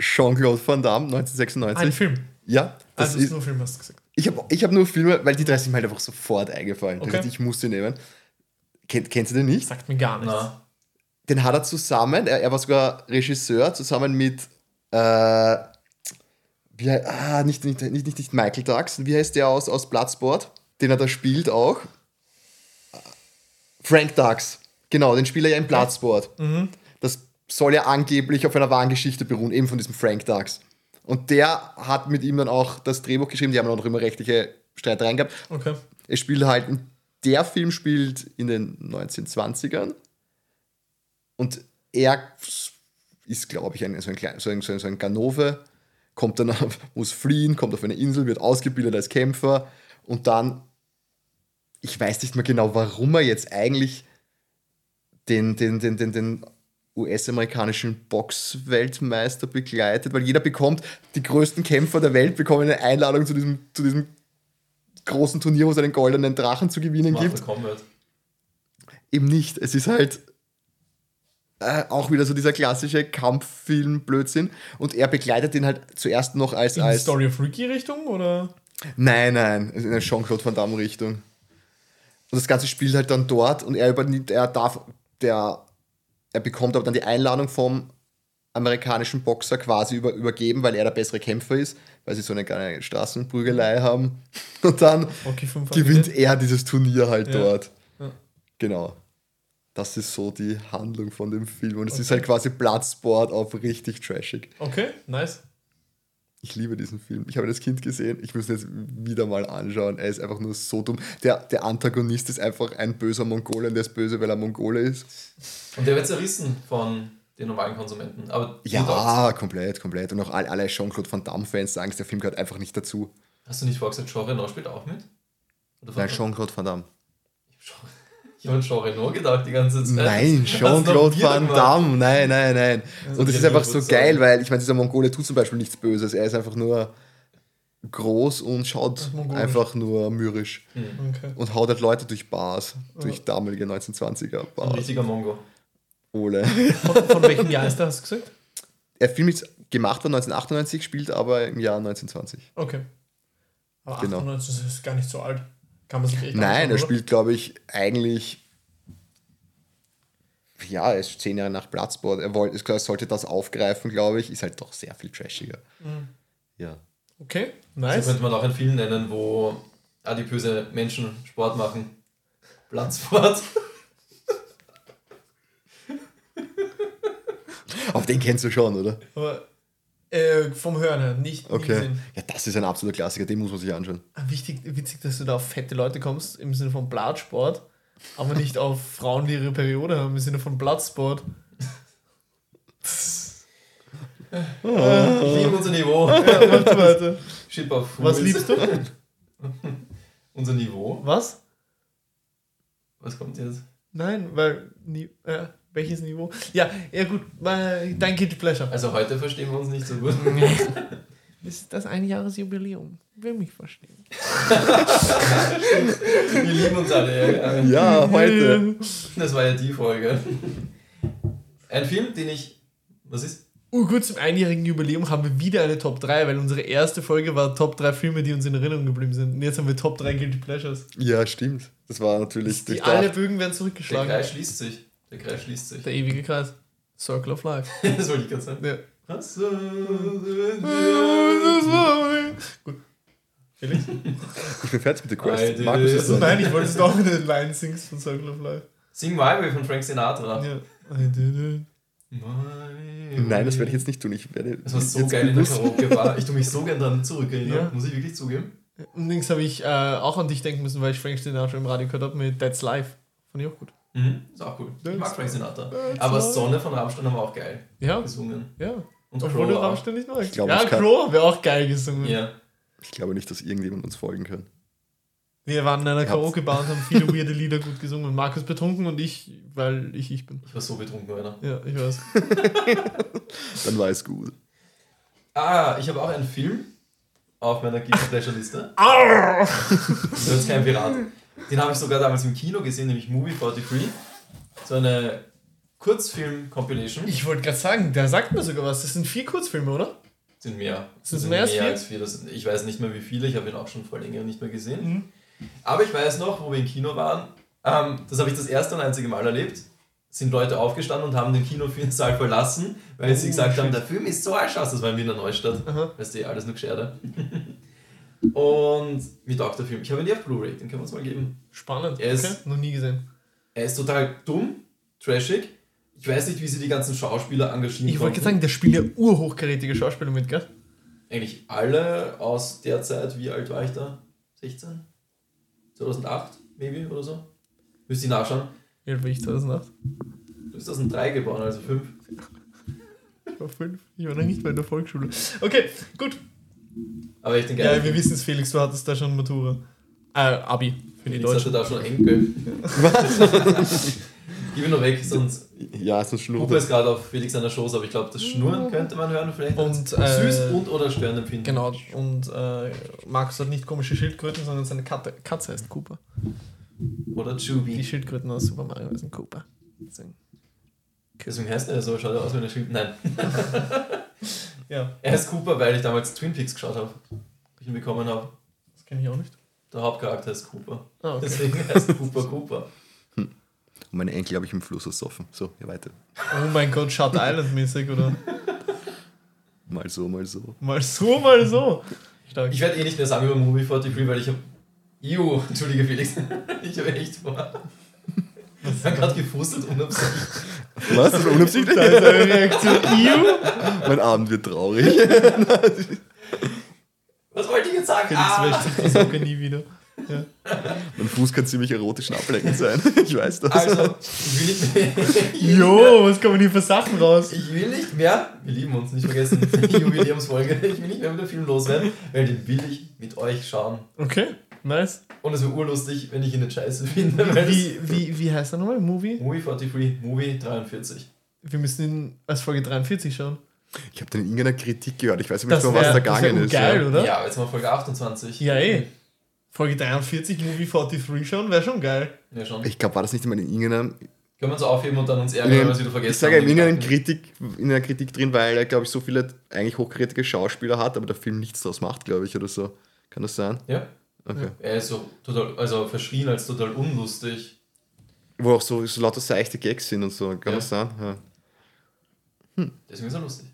Jean-Claude Van Damme, Ein 1996. Film. Ja, das Also, ist, nur Film, hast du gesagt. Ich habe ich hab nur Filme, weil die drei sind mir halt einfach sofort eingefallen. Okay. Das heißt, ich muss sie nehmen. Kennt, kennst du den nicht? Sagt mir gar nichts. Na, Den hat er zusammen, er, er war sogar Regisseur, zusammen mit, äh, wie, ah, nicht, nicht, nicht, nicht, nicht Michael Dux, wie heißt der aus, aus Bloodsport? Den er da spielt auch. Frank Dux, genau, den spielt er ja in Bloodsport. Das soll ja angeblich auf einer wahren Geschichte beruhen, eben von diesem Frank Dux. Und der hat mit ihm dann auch das Drehbuch geschrieben, die haben dann auch immer rechtliche Streitereien gehabt. Okay. Es spielt halt, der Film spielt in den 1920ern und er ist, glaube ich, ein, so, ein, klein- so, ein, so ein- so ein Ganove, kommt dann auf, muss fliehen, kommt auf eine Insel, wird ausgebildet als Kämpfer und dann, ich weiß nicht mehr genau, warum er jetzt eigentlich den, den, den, den, den US-amerikanischen Boxweltmeister begleitet, weil jeder bekommt, die größten Kämpfer der Welt bekommen eine Einladung zu diesem, zu diesem großen Turnier, wo es einen goldenen Drachen zu gewinnen Mortal gibt. Kombat. Eben nicht. Es ist halt äh, auch wieder so dieser klassische Kampffilm-Blödsinn. Und er begleitet ihn halt zuerst noch als. In als Story of Ricky Richtung oder? Nein, nein, in eine Jean-Claude Van Damme-Richtung. Und das Ganze spielt halt dann dort und er übernimmt, er darf, der, er bekommt aber dann die Einladung vom amerikanischen Boxer quasi über, übergeben, weil er der bessere Kämpfer ist, weil sie so eine kleine Straßenprügelei haben. Und dann Rocky 5 gewinnt er dieses Turnier halt Ja. dort. Ja. Genau. Das ist so die Handlung von dem Film. Und es ist Okay. halt quasi Bloodsport auf richtig trashig. Okay, nice. Ich liebe diesen Film. Ich habe ihn als Kind gesehen. Ich muss ihn jetzt wieder mal anschauen. Er ist einfach nur so dumm. Der, der Antagonist ist einfach ein böser Mongole und der ist böse, weil er Mongole ist. Und der wird zerrissen von den normalen Konsumenten. Aber. Ja, komplett, komplett. Und auch all- alle Jean-Claude Van Damme-Fans sagen, der Film gehört einfach nicht dazu. Hast du nicht vorher gesagt, Jean Reno spielt auch mit? Nein, Jean-Claude Van Damme. Ich habe an Jean Reno gedacht die ganze Zeit. Nein, Das Jean-Claude Van. Damme. Nein, nein, nein. Und das ist einfach so geil, weil ich meine, dieser Mongole tut zum Beispiel nichts Böses. Er ist einfach nur groß und schaut einfach nur mürrisch. Okay. Und haut halt Leute durch Bars. Durch damalige 1920er Ein Bars. richtiger Mongo. Ole. Von, von welchem Jahr ist der, hast du gesagt? Der Film ist gemacht worden 1998, spielt aber im Jahr 1920. Okay. Aber Genau. 98 das ist gar nicht so alt. Kann man sich echt Nein, anschauen, er spielt, glaube ich, eigentlich. Ja, er ist zehn Jahre nach Bloodsport. Er wollte, er sollte das aufgreifen, glaube ich. Ist halt doch sehr viel trashiger. Mhm. Ja. Okay, So nice. könnte man auch einen Film nennen, wo adipöse Menschen Sport machen. Platzsport. Auf den kennst du schon, oder? Aber äh, vom Hören her, nicht Okay. gesehen. Ja, das ist ein absoluter Klassiker, den muss man sich anschauen. Ah, Wichtig, witzig, dass du da auf fette Leute kommst, im Sinne von Blattsport. Aber nicht auf Frauen, die ihre Periode haben, im Sinne von Bloodsport. Ich liebe unser Niveau. Ja, mach weiter. Shit auf Was liebst du? Unser Niveau. Was? Was kommt jetzt? Nein, weil. Nie, äh, welches Niveau? Ja, ja gut, weil dein Guilty Pleasure. Also heute verstehen wir uns nicht so gut. Ist das ein Jahresjubiläum? Will mich verstehen. Wir lieben uns alle. Ja. Ja, heute. Das war ja die Folge. Ein Film, den ich. Was ist? Uh, gut, zum einjährigen Jubiläum haben wir wieder eine Top 3, weil unsere erste Folge war Top 3 Filme, die uns in Erinnerung geblieben sind. Und jetzt haben wir Top 3 Guilty Pleasures. Ja, stimmt. Das war natürlich Die alle Bögen werden Der zurückgeschlagen. Kreis schließt sich. Der Kreis schließt sich. Der ewige Kreis. Circle of Life. Das wollte ich gerade sagen. Ja. Was? Gut. Felix? Ich bin fertig mit der Quest. Markus ist nein, ich wollte es doch in den Line singst von Circle of Life. Sing My Way von Frank Sinatra. Ja. I did it. Nein, das werde ich jetzt nicht tun. Ich werde Das war so jetzt geil in der Karaoke-Bar. Ich tue mich so gern daran zurückerinnern. Ja. Muss ich wirklich zugeben. Und links habe ich äh, auch an dich denken müssen, weil ich Frank Sinatra im Radio gehört habe mit That's Life. Fand ich auch gut. Mhm. Ist auch cool. Ich mag Frank Sinatra. Aber. Sonne von Rammstein haben wir auch geil Ja, gesungen. ja. Und Obwohl Crow auch. Rammstein nicht magst. glaube, ja, es kann- Crow wäre auch geil gesungen. Ja. Ich glaube nicht, dass irgendjemand uns folgen kann. Wir waren in einer. Karaoke-Bar und haben viele weirde Lieder gut gesungen. Markus betrunken und ich, weil ich ich bin. Ich war so betrunken, Alter. Ja, ich weiß. Dann war es gut. Ah, ich habe auch einen Film auf meiner Guilty Pleasure Liste. Das ist kein Pirat. Den habe ich sogar damals im Kino gesehen, nämlich Movie 43. So eine Kurzfilm-Compilation. Ich wollte gerade sagen, der sagt mir sogar was. Das sind vier Kurzfilme, oder? Sind mehr. Sind es mehr als vier? als vier. Das, ich weiß nicht mehr wie viele, ich habe ihn auch schon vor länger nicht mehr gesehen. Mhm. Aber ich weiß noch, wo wir im Kino waren, ähm, das habe ich das erste und einzige Mal erlebt, sind Leute aufgestanden und haben den Kinofilmsaal verlassen, weil sie Oh, gesagt haben, shit. der Film ist so Schatz, das war in Wiener Neustadt. Aha. Weißt du, alles nur Gescherde. Und mit auch der Film. Ich habe ihn nie auf Blu-ray, den können wir uns mal geben. Spannend. Er ist- okay. Noch nie gesehen. Er ist total dumm, trashig. Ich weiß nicht, wie sie die ganzen Schauspieler engagieren Ich wollte gerade sagen, der spielt ja urhochkarätige Schauspieler mit, gell? Eigentlich alle aus der Zeit, wie alt war ich da? 16? 2008, maybe oder so? Müsst ihr nachschauen. Wie alt war ich 2008? Du bist 2003 geboren, also 5. Ich war fünf. Ich war noch nicht mal in der Volksschule. Okay, gut. Aber ich denke, Ja, wir wissen es, Felix, du hattest da schon Matura. Äh, Abi für die Felix hatte Deutschen. da schon Enkel. Gib ihn nur weg, sonst. Ja, sonst Puppe schnurrt ist gerade auf Felix seiner Schoß, aber ich glaube, das Schnurren könnte man hören, vielleicht. Und, äh, süß und oder störend empfinden. Genau, und äh, Markus hat nicht komische Schildkröten, sondern seine Katze, Katze heißt Cooper. Oder Die Chubby. Schildkröten aus Super Mario heißen Cooper. Deswegen. Deswegen heißt er so, schaut er aus wie eine Schild. Nein, Ja, er ist Cooper, weil ich damals Twin Peaks geschaut habe. Ich ihn bekommen habe. das kenne ich auch nicht. Der Hauptcharakter ist Cooper. Ah, okay. Deswegen heißt Cooper Cooper. Und meine Enkel habe ich im Fluss ersoffen. So, ja, weiter. Oh mein Gott, Shut Island mäßig, oder? Mal so, mal so. Mal so, mal so. Stark. Ich werde eh nicht mehr sagen über Movie 43, weil ich habe. Iu, entschuldige Felix. Ich habe echt vor. Ich habe gerade gefusselt unabsichtlich. Was? Das unabsichtlich? Da ist eine Reaktion. Mein Abend wird traurig. Was wollte ich jetzt sagen? Ah! wäscht sich die Socke nie wieder. Ja. mein Fuß kann ziemlich erotisch und ablenkend sein. Ich weiß das. Also, ich will nicht mehr. ich Jo, was kommen hier für Sachen raus? Ich will nicht mehr, wir lieben uns, nicht vergessen, die Jubiläumsfolge, ich will nicht mehr mit dem Film loswerden, weil den will ich mit euch schauen. Okay, nice. Und es wäre urlustig, wenn ich ihn nicht scheiße finde, Wie, wie, wie heißt der nochmal? Movie? Movie 43, Movie 43. Wir müssen ihn als Folge 43 schauen. Ich habe dann in irgendeiner Kritik gehört. Ich weiß nicht um was wär- da das gegangen ist. geil, ja. oder? Ja, jetzt mal Folge 28. Ja, eh. Folge 43, Movie 43 schauen, wäre schon geil. Ja, schon. Ich glaube, war das nicht einmal in irgendeiner, Können wir uns aufheben und dann uns ärgern, wenn wir es wieder vergessen ich sage ja, in irgendeiner. Kritik, in einer Kritik drin, weil er, glaube ich, so viele eigentlich hochkarätige Schauspieler hat, aber der Film nichts draus macht, glaube ich, oder so. Kann das sein? Ja, Okay. er ist so total, also verschrien als total unlustig. Wo auch so, so lauter seichte Gags sind und so. Kann Ja. das sein? Ja. Deswegen ist er lustig.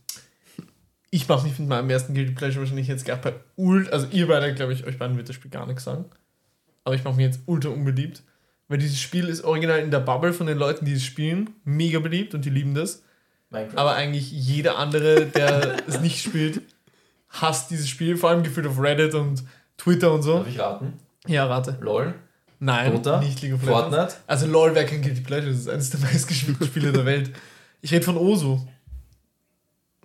Ich mache mich mit meinem ersten Guilty Pleasure wahrscheinlich jetzt gar bei Ult. Also, ihr beide, glaube ich, euch beiden wird das Spiel gar nichts sagen. Aber ich mache mich jetzt ultra unbeliebt. Weil dieses Spiel ist original in der Bubble von den Leuten, die es spielen, mega beliebt und die lieben das. Minecraft. Aber eigentlich jeder andere, der es nicht spielt, hasst dieses Spiel, vor allem gefühlt auf Reddit und Twitter und so. Darf ich raten? Ja, rate. LOL. Nein, Dota? nicht League of Legends. Fortnite? Also LoL wäre kein Guilty Pleasure, das ist eines der meistgespielten Spiele der Welt. Ich rede von Osu.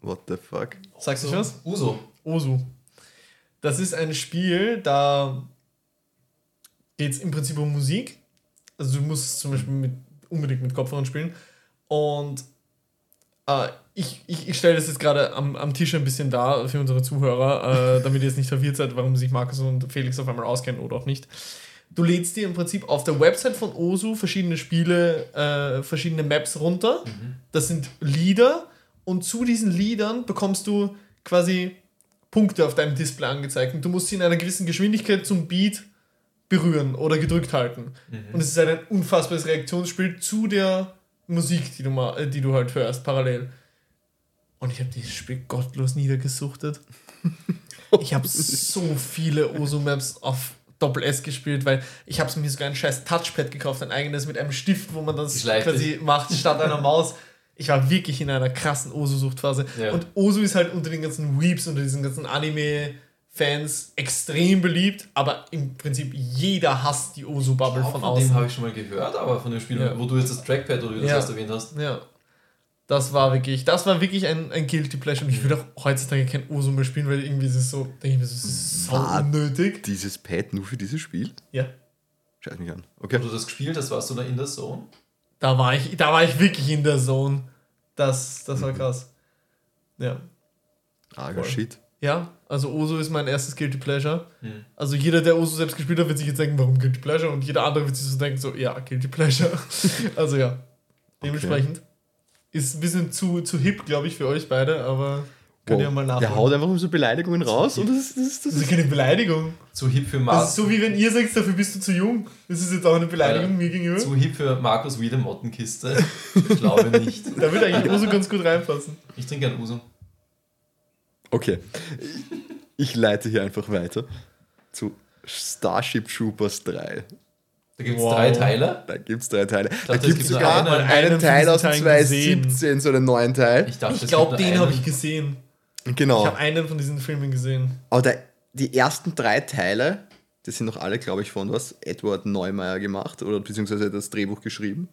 What the fuck? Sagst du was? Uso. Osu. Das ist ein Spiel, da geht es im Prinzip um Musik. Also du musst es zum Beispiel mit, unbedingt mit Kopfhörern spielen. Und äh, ich, ich, ich stelle das jetzt gerade am, am Tisch ein bisschen dar für unsere Zuhörer, äh, damit ihr jetzt nicht verwirrt seid, warum sich Markus und Felix auf einmal auskennen oder auch nicht. Du lädst dir im Prinzip auf der Website von Osu verschiedene Spiele, äh, verschiedene Maps runter. Das sind Lieder und zu diesen Liedern bekommst du quasi Punkte auf deinem Display angezeigt und du musst sie in einer gewissen Geschwindigkeit zum Beat berühren oder gedrückt halten. Und es ist halt ein unfassbares Reaktionsspiel zu der Musik, die du, mal, äh, die du halt hörst, parallel. Und ich habe dieses Spiel gottlos niedergesuchtet. Ich habe so viele Osu-Maps auf Doppel S gespielt, weil ich habe mir sogar ein scheiß Touchpad gekauft, ein eigenes mit einem Stift, wo man das Ich quasi macht, statt einer Maus. Ich war wirklich in einer krassen Osu-Suchtphase. Ja. Und Osu ist halt unter den ganzen Weeps, unter diesen ganzen Anime-Fans extrem beliebt, aber im Prinzip jeder hasst die Osu-Bubble von von dem außen. habe ich schon mal gehört, aber von dem Spiel, Ja. wo du jetzt das Trackpad oder wie du das Ja. erst erwähnt hast. Ja. Das war wirklich, das war wirklich ein, ein Guilty Pleasure. Und ich würde auch heutzutage kein Osu mehr spielen, weil irgendwie ist es so, denke ich mir, so, es ist so War- unnötig. Dieses Pad nur für dieses Spiel? Ja. Scheiß mich an. Okay. Wo du das gespielt hast, warst du da in der Zone? Da war ich, da war ich wirklich in der Zone. Das, das war krass. Ja. Arger. Shit. Ja, also Osu ist mein erstes Guilty Pleasure. Hm. Also jeder, der Osu selbst gespielt hat, wird sich jetzt denken, warum Guilty Pleasure? Und jeder andere wird sich so denken, so, ja, Guilty Pleasure. also ja, dementsprechend. Ist ein bisschen zu, zu hip, glaube ich, für euch beide, aber könnt ihr ja mal Der nachholen. haut einfach so Beleidigungen raus und das ist, das ist, das Das ist keine Beleidigung. Zu hip für Das ist Markus. so wie wenn ihr sagt, dafür bist du zu jung. Das ist jetzt auch eine Beleidigung Ja. mir gegenüber. Zu hip für Markus Wiede Mottenkiste. Ich glaube nicht. Da würde eigentlich Osu ganz gut reinpassen. Ich trinke ein Uso. Okay. Ich leite hier einfach weiter zu Starship Troopers 3. Da gibt es Wow. drei Teile. Da gibt es drei Teile. da dachte, es gibt es sogar einen. einen, Teil aus dem Teilen 2017, so einen neuen Teil. Ich Ich glaube, den habe ich gesehen. Genau. Ich habe einen von diesen Filmen gesehen. Aber der, die ersten drei Teile, das sind noch alle, glaube ich, von was Edward Neumeier gemacht oder beziehungsweise das Drehbuch geschrieben.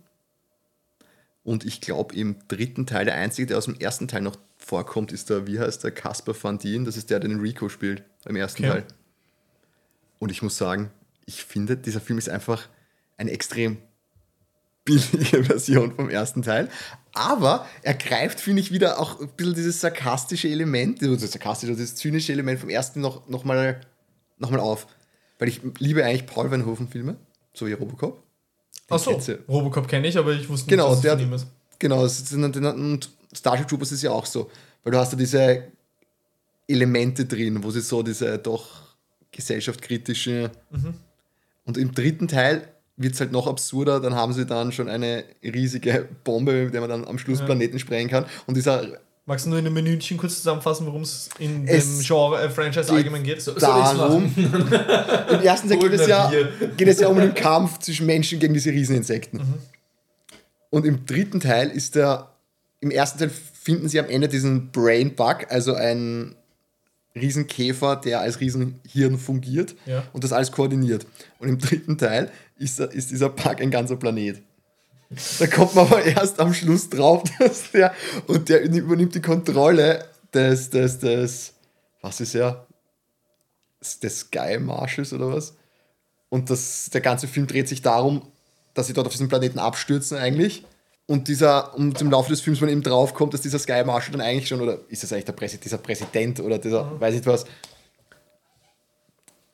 Und ich glaube, im dritten Teil, der einzige, der aus dem ersten Teil noch vorkommt, ist der, wie heißt der, Caspar Van Dien. Das ist der, der den Rico spielt, im ersten Okay. Teil. Und ich muss sagen, ich finde, dieser Film ist einfach eine extrem billige Version vom ersten Teil. Aber er greift, finde ich, wieder auch ein bisschen dieses sarkastische Element, also das sarkastische, dieses zynische Element vom ersten noch, noch, mal, noch mal auf. Weil ich liebe eigentlich Paul Verhoeven-Filme, so wie Robocop. Den Achso. Robocop kenne ich, aber ich wusste Genau, nicht, dass der- es von ihm ist. Genau, und Starship Troopers ist ja auch so. Weil du hast ja diese Elemente drin, wo sie so diese doch gesellschaftskritische. Und im dritten Teil wird es halt noch absurder, dann haben sie dann schon eine riesige Bombe, mit der man dann am Schluss Ja. Planeten sprengen kann. Und dieser Magst du nur in einem Minütchen kurz zusammenfassen, worum es in dem Genre, äh, Franchise allgemein geht? So- darum. Im ersten Teil geht es, ja, geht es ja um den Kampf zwischen Menschen gegen diese Rieseninsekten. Mhm. Und im dritten Teil ist der. Im ersten Teil finden sie am Ende diesen Brain Bug, also einen Riesenkäfer, der als Riesenhirn fungiert Ja. und das alles koordiniert. Und im dritten Teil ist, ist dieser Bug ein ganzer Planet. Da kommt man aber erst am Schluss drauf, dass der und der übernimmt die Kontrolle des, des, des, was ist er? Des Sky Marshes oder was? Und das, der ganze Film dreht sich darum, dass sie dort auf diesem Planeten abstürzen eigentlich. Und dieser, und im Laufe des Films man eben draufkommt, dass dieser Sky Marshal dann eigentlich schon, oder ist das eigentlich der Präsident, dieser Präsident oder dieser, weiß nicht was,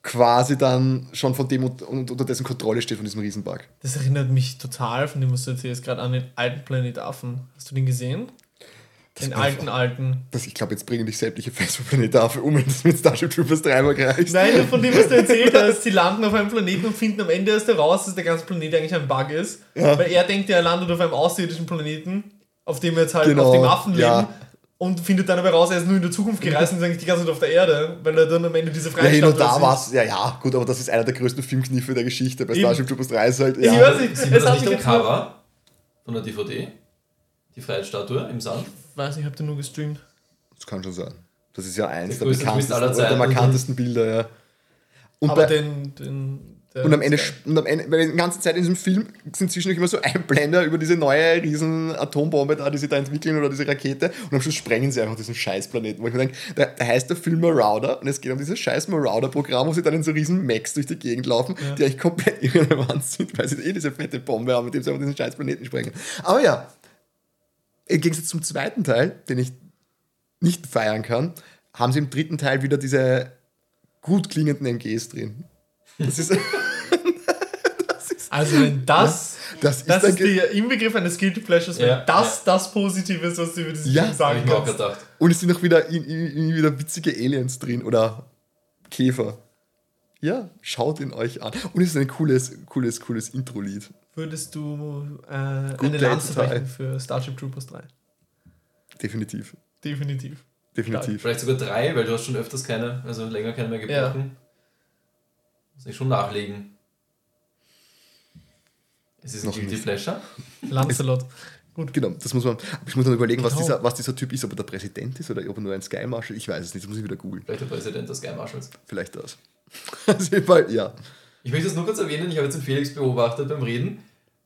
quasi dann schon von dem und, und unter dessen Kontrolle steht, von diesem Riesenbug. Das erinnert mich total, von dem was du erzählst, gerade an den alten Planet Affen. Hast du den gesehen? Den alten, alten. Das, ich glaube, jetzt bringen dich sämtliche Fans von Planet dafür um, wenn du mit Starship Troopers dreimal reichst. Nein, von dem, was du erzählt hast, sie landen auf einem Planeten und finden am Ende erst heraus, dass der ganze Planet eigentlich ein Bug ist. Ja. Weil er denkt, er landet auf einem außerirdischen Planeten, auf dem jetzt halt Genau, auf dem Affen leben. ja. Und findet dann aber raus, er ist nur in der Zukunft gereist und ist eigentlich die ganze Zeit auf der Erde, weil er dann am Ende diese Ja, Freistadt hin und da war es, ja, ja, gut, aber das ist einer der größten Filmkniffe der Geschichte. Bei. Starship Troopers 3 ist halt, Ich ja, weiß nicht, Sieht es man das hat nicht mich am jetzt nur, Cover von der DVD? Die Freiheitsstatue im Sand? weiß nicht, habt ihr nur gestreamt? das kann schon sein. Das ist ja eins Der der größte Twist bekanntesten, aller oder der Zeiten. markantesten Bilder, ja. Und aber bei, den, den, Und am, Ende, ist geil. und am Ende, weil die ganze Zeit in diesem Film sind zwischendurch immer so Einblender über diese neue riesen Atombombe da, die sie da entwickeln oder diese Rakete und am Schluss sprengen sie einfach diesen Scheißplaneten. Wo ich mir denke, da, da heißt der Film Marauder und es geht um dieses scheiß Marauder-Programm, wo sie dann in so riesen Macs durch die Gegend laufen, die eigentlich komplett irrelevant sind, weil sie eh diese fette Bombe haben, mit dem sie einfach diesen scheiß Planeten sprengen. Aber ja, im Gegensatz zum zweiten Teil, den ich nicht feiern kann, haben sie im dritten Teil wieder diese gut klingenden MGs drin. Das ist, Also wenn das, das ist, das ein ist der Inbegriff eines Guilty Pleasures, wenn Ja, das das Positive ist, was du über diesen Ja, Film sagen ich auch kannst. gedacht. Und es sind noch wieder, in, in, in wieder witzige Aliens drin oder Käfer. Ja, schaut ihn euch an. Und es ist ein cooles, cooles, cooles Intro-Lied. Würdest du äh, eine Lanze brechen für Starship Troopers 3? Definitiv. Definitiv. Definitiv. Vielleicht sogar drei, weil du hast schon öfters keine, also länger keine mehr gebrochen. Muss ich schon nachlegen. Es ist ein Noch Guilty nicht. Pleasure. Lancelot. Gut. Genau, das muss man. Ich muss dann überlegen, was, Genau. dieser, was dieser Typ ist, ob er der Präsident ist oder ob er nur ein Sky Marshal Ich weiß es nicht, das muss ich wieder googeln. Vielleicht der Präsident des Sky Marshals. Vielleicht das. Auf jeden Fall, ja. Ich möchte das nur kurz erwähnen, ich habe jetzt den Felix beobachtet beim Reden,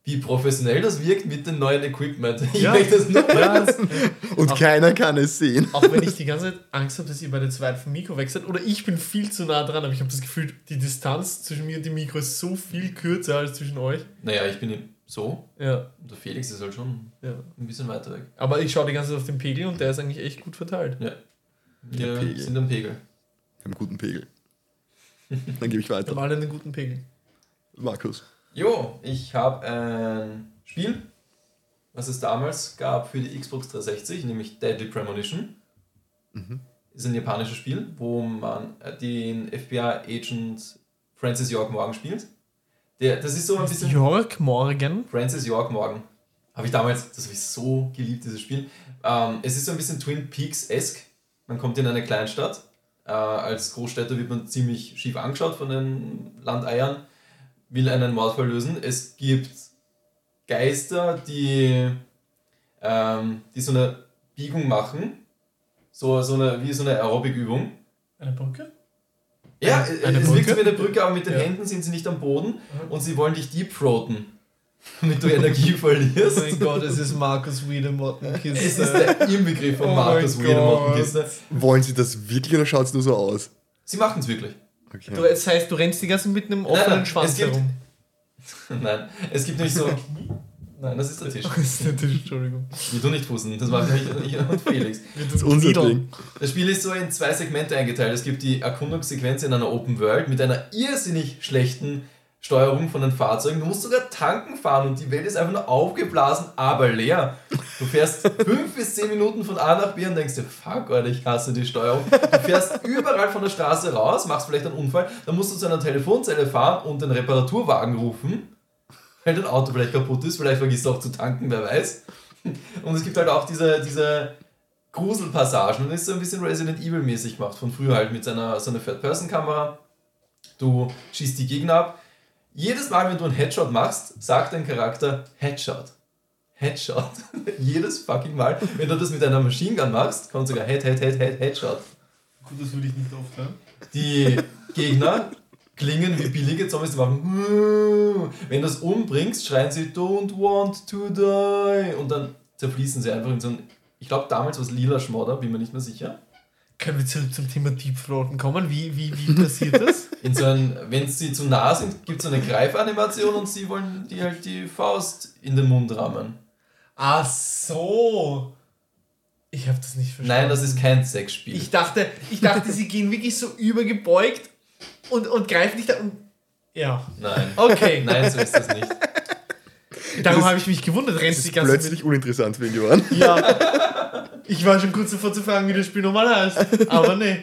wie professionell das wirkt mit dem neuen Equipment. Ich Ja. möchte das nur Ja, es- Und Ach. keiner kann es sehen. auch wenn ich die ganze Zeit Angst habe, dass ihr bei der zweiten vom Mikro wechselt oder ich bin viel zu nah dran, aber ich habe das Gefühl, die Distanz zwischen mir und dem Mikro ist so viel kürzer als zwischen euch. Naja, ich bin so. Ja, Und der Felix ist halt schon ja. ein bisschen weiter weg. Aber ich schaue die ganze Zeit auf den Pegel und der ist eigentlich echt gut verteilt. Ja. Wir Pegel. sind am Pegel. Wir haben einen guten Pegel. Dann gebe ich Wir haben weiter. alle einen guten Pegel. Markus. Jo, ich habe ein Spiel, was es damals gab für die Xbox 360, nämlich Deadly Premonition. Ist ein japanisches Spiel, wo man äh, den FBI-Agent Francis York Morgan spielt. Der, das ist so ein bisschen. Jörg Morgan. Francis York Morgan. Habe ich damals, das habe ich so geliebt, dieses Spiel. Ähm, es ist so ein bisschen Twin Peaks-esque. Man kommt in eine Kleinstadt. Äh, als Großstädter wird man ziemlich schief angeschaut von den Landeiern, will einen Mordfall lösen. Es gibt Geister, die, ähm, die so eine Biegung machen. So, so eine, wie so eine Aerobic-Übung. Eine Brücke? Ja, Eine- es eine wirkt Brücke? so wie eine Brücke, aber mit den Ja. Händen sind sie nicht am Boden und sie wollen dich deepthroaten, damit du Energie verlierst. Oh mein Gott, es ist Markus Wiedemotten-Kiste. Es ist der Inbegriff von Oh Markus Wiedemotten-Kiste. Wollen Sie das wirklich oder schaut es nur so aus? Sie machen es wirklich. Okay. Du, das heißt, du rennst die ganze Zeit mit einem offenen nein, Schwanz es gibt- herum. Nein, es gibt nämlich so. Nein, das ist der Tisch. Das ist der Tisch, Entschuldigung. Wie du nicht fußen, das mache ich, ich und Felix. Das ist unser Ding. Das Spiel ist so in zwei Segmente eingeteilt. Es gibt die Erkundungssequenz in einer Open World mit einer irrsinnig schlechten Steuerung von den Fahrzeugen. Du musst sogar tanken fahren und die Welt ist einfach nur aufgeblasen, aber leer. Du fährst fünf bis zehn Minuten von A nach B und denkst dir, fuck, Alter, ich hasse die Steuerung. Du fährst überall von der Straße raus, machst vielleicht einen Unfall, dann musst du zu einer Telefonzelle fahren und den Reparaturwagen rufen, weil dein Auto vielleicht kaputt ist, vielleicht vergisst du auch zu tanken, wer weiß. Und es gibt halt auch diese, diese Gruselpassagen und ist so ein bisschen Resident Evil mäßig gemacht, von früher halt mit seiner so einer Third-Person-Kamera. Du schießt die Gegner ab. Jedes Mal, wenn du einen Headshot machst, sagt dein Charakter Headshot. Headshot. Jedes fucking Mal. Wenn du das mit einer Machine Gun machst, kommt sogar Head, Head, Head, Head, Headshot. Gut, das würde ich nicht oft hören. Die Gegner klingen wie billige Zombies, die machen. Wenn du es umbringst, schreien sie Don't want to die. Und dann zerfließen sie einfach in so ein. Ich glaube, damals war es lila Schmodder, bin mir nicht mehr sicher. Können wir zurück zum Thema Deepthroaten kommen? Wie, wie, wie passiert das? In so ein, wenn sie zu nah sind, gibt es so eine Greifanimation und sie wollen die halt die Faust in den Mund rammen. Ach so. Ich habe das nicht verstanden. Nein, das ist kein Sexspiel. Ich dachte, ich dachte, sie gehen wirklich so übergebeugt und, und greifen dich da und. Ja. Nein. Okay. Nein, so ist das nicht. Darum habe ich mich gewundert, Das rennst die ist ganze plötzlich uninteressant für ihn geworden. Ja. Ich war schon kurz davor zu fragen, wie das Spiel nochmal heißt. Aber nee.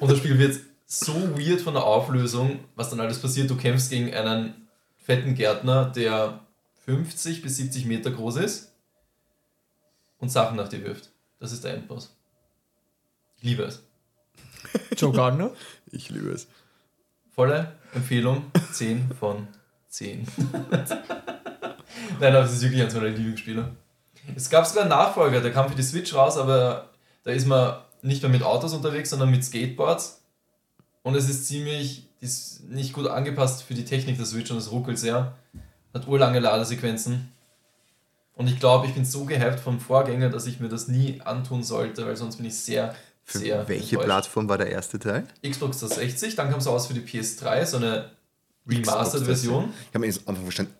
Und das Spiel wird so weird von der Auflösung, was dann alles passiert. Du kämpfst gegen einen fetten Gärtner, der 50 bis 70 Meter groß ist und Sachen nach dir wirft. Das ist der Endboss. Ich liebe es. Joe Gardner? Ich liebe es. Volle Empfehlung, 10 von 10. Nein, aber es ist wirklich eines meiner Lieblingsspiele. Es gab sogar einen Nachfolger, der kam für die Switch raus, aber da ist man nicht mehr mit Autos unterwegs, sondern mit Skateboards. Und es ist ziemlich ist nicht gut angepasst für die Technik der Switch und es ruckelt sehr. Hat urlange Ladesequenzen. Und ich glaube, ich bin so gehypt vom Vorgänger, dass ich mir das nie antun sollte, weil sonst bin ich sehr, Für sehr welche enttäuscht. Plattform war der erste Teil? Xbox 360, dann kam es raus für die PS3, so eine Remastered-Version. Ich habe mir jetzt einfach verstanden.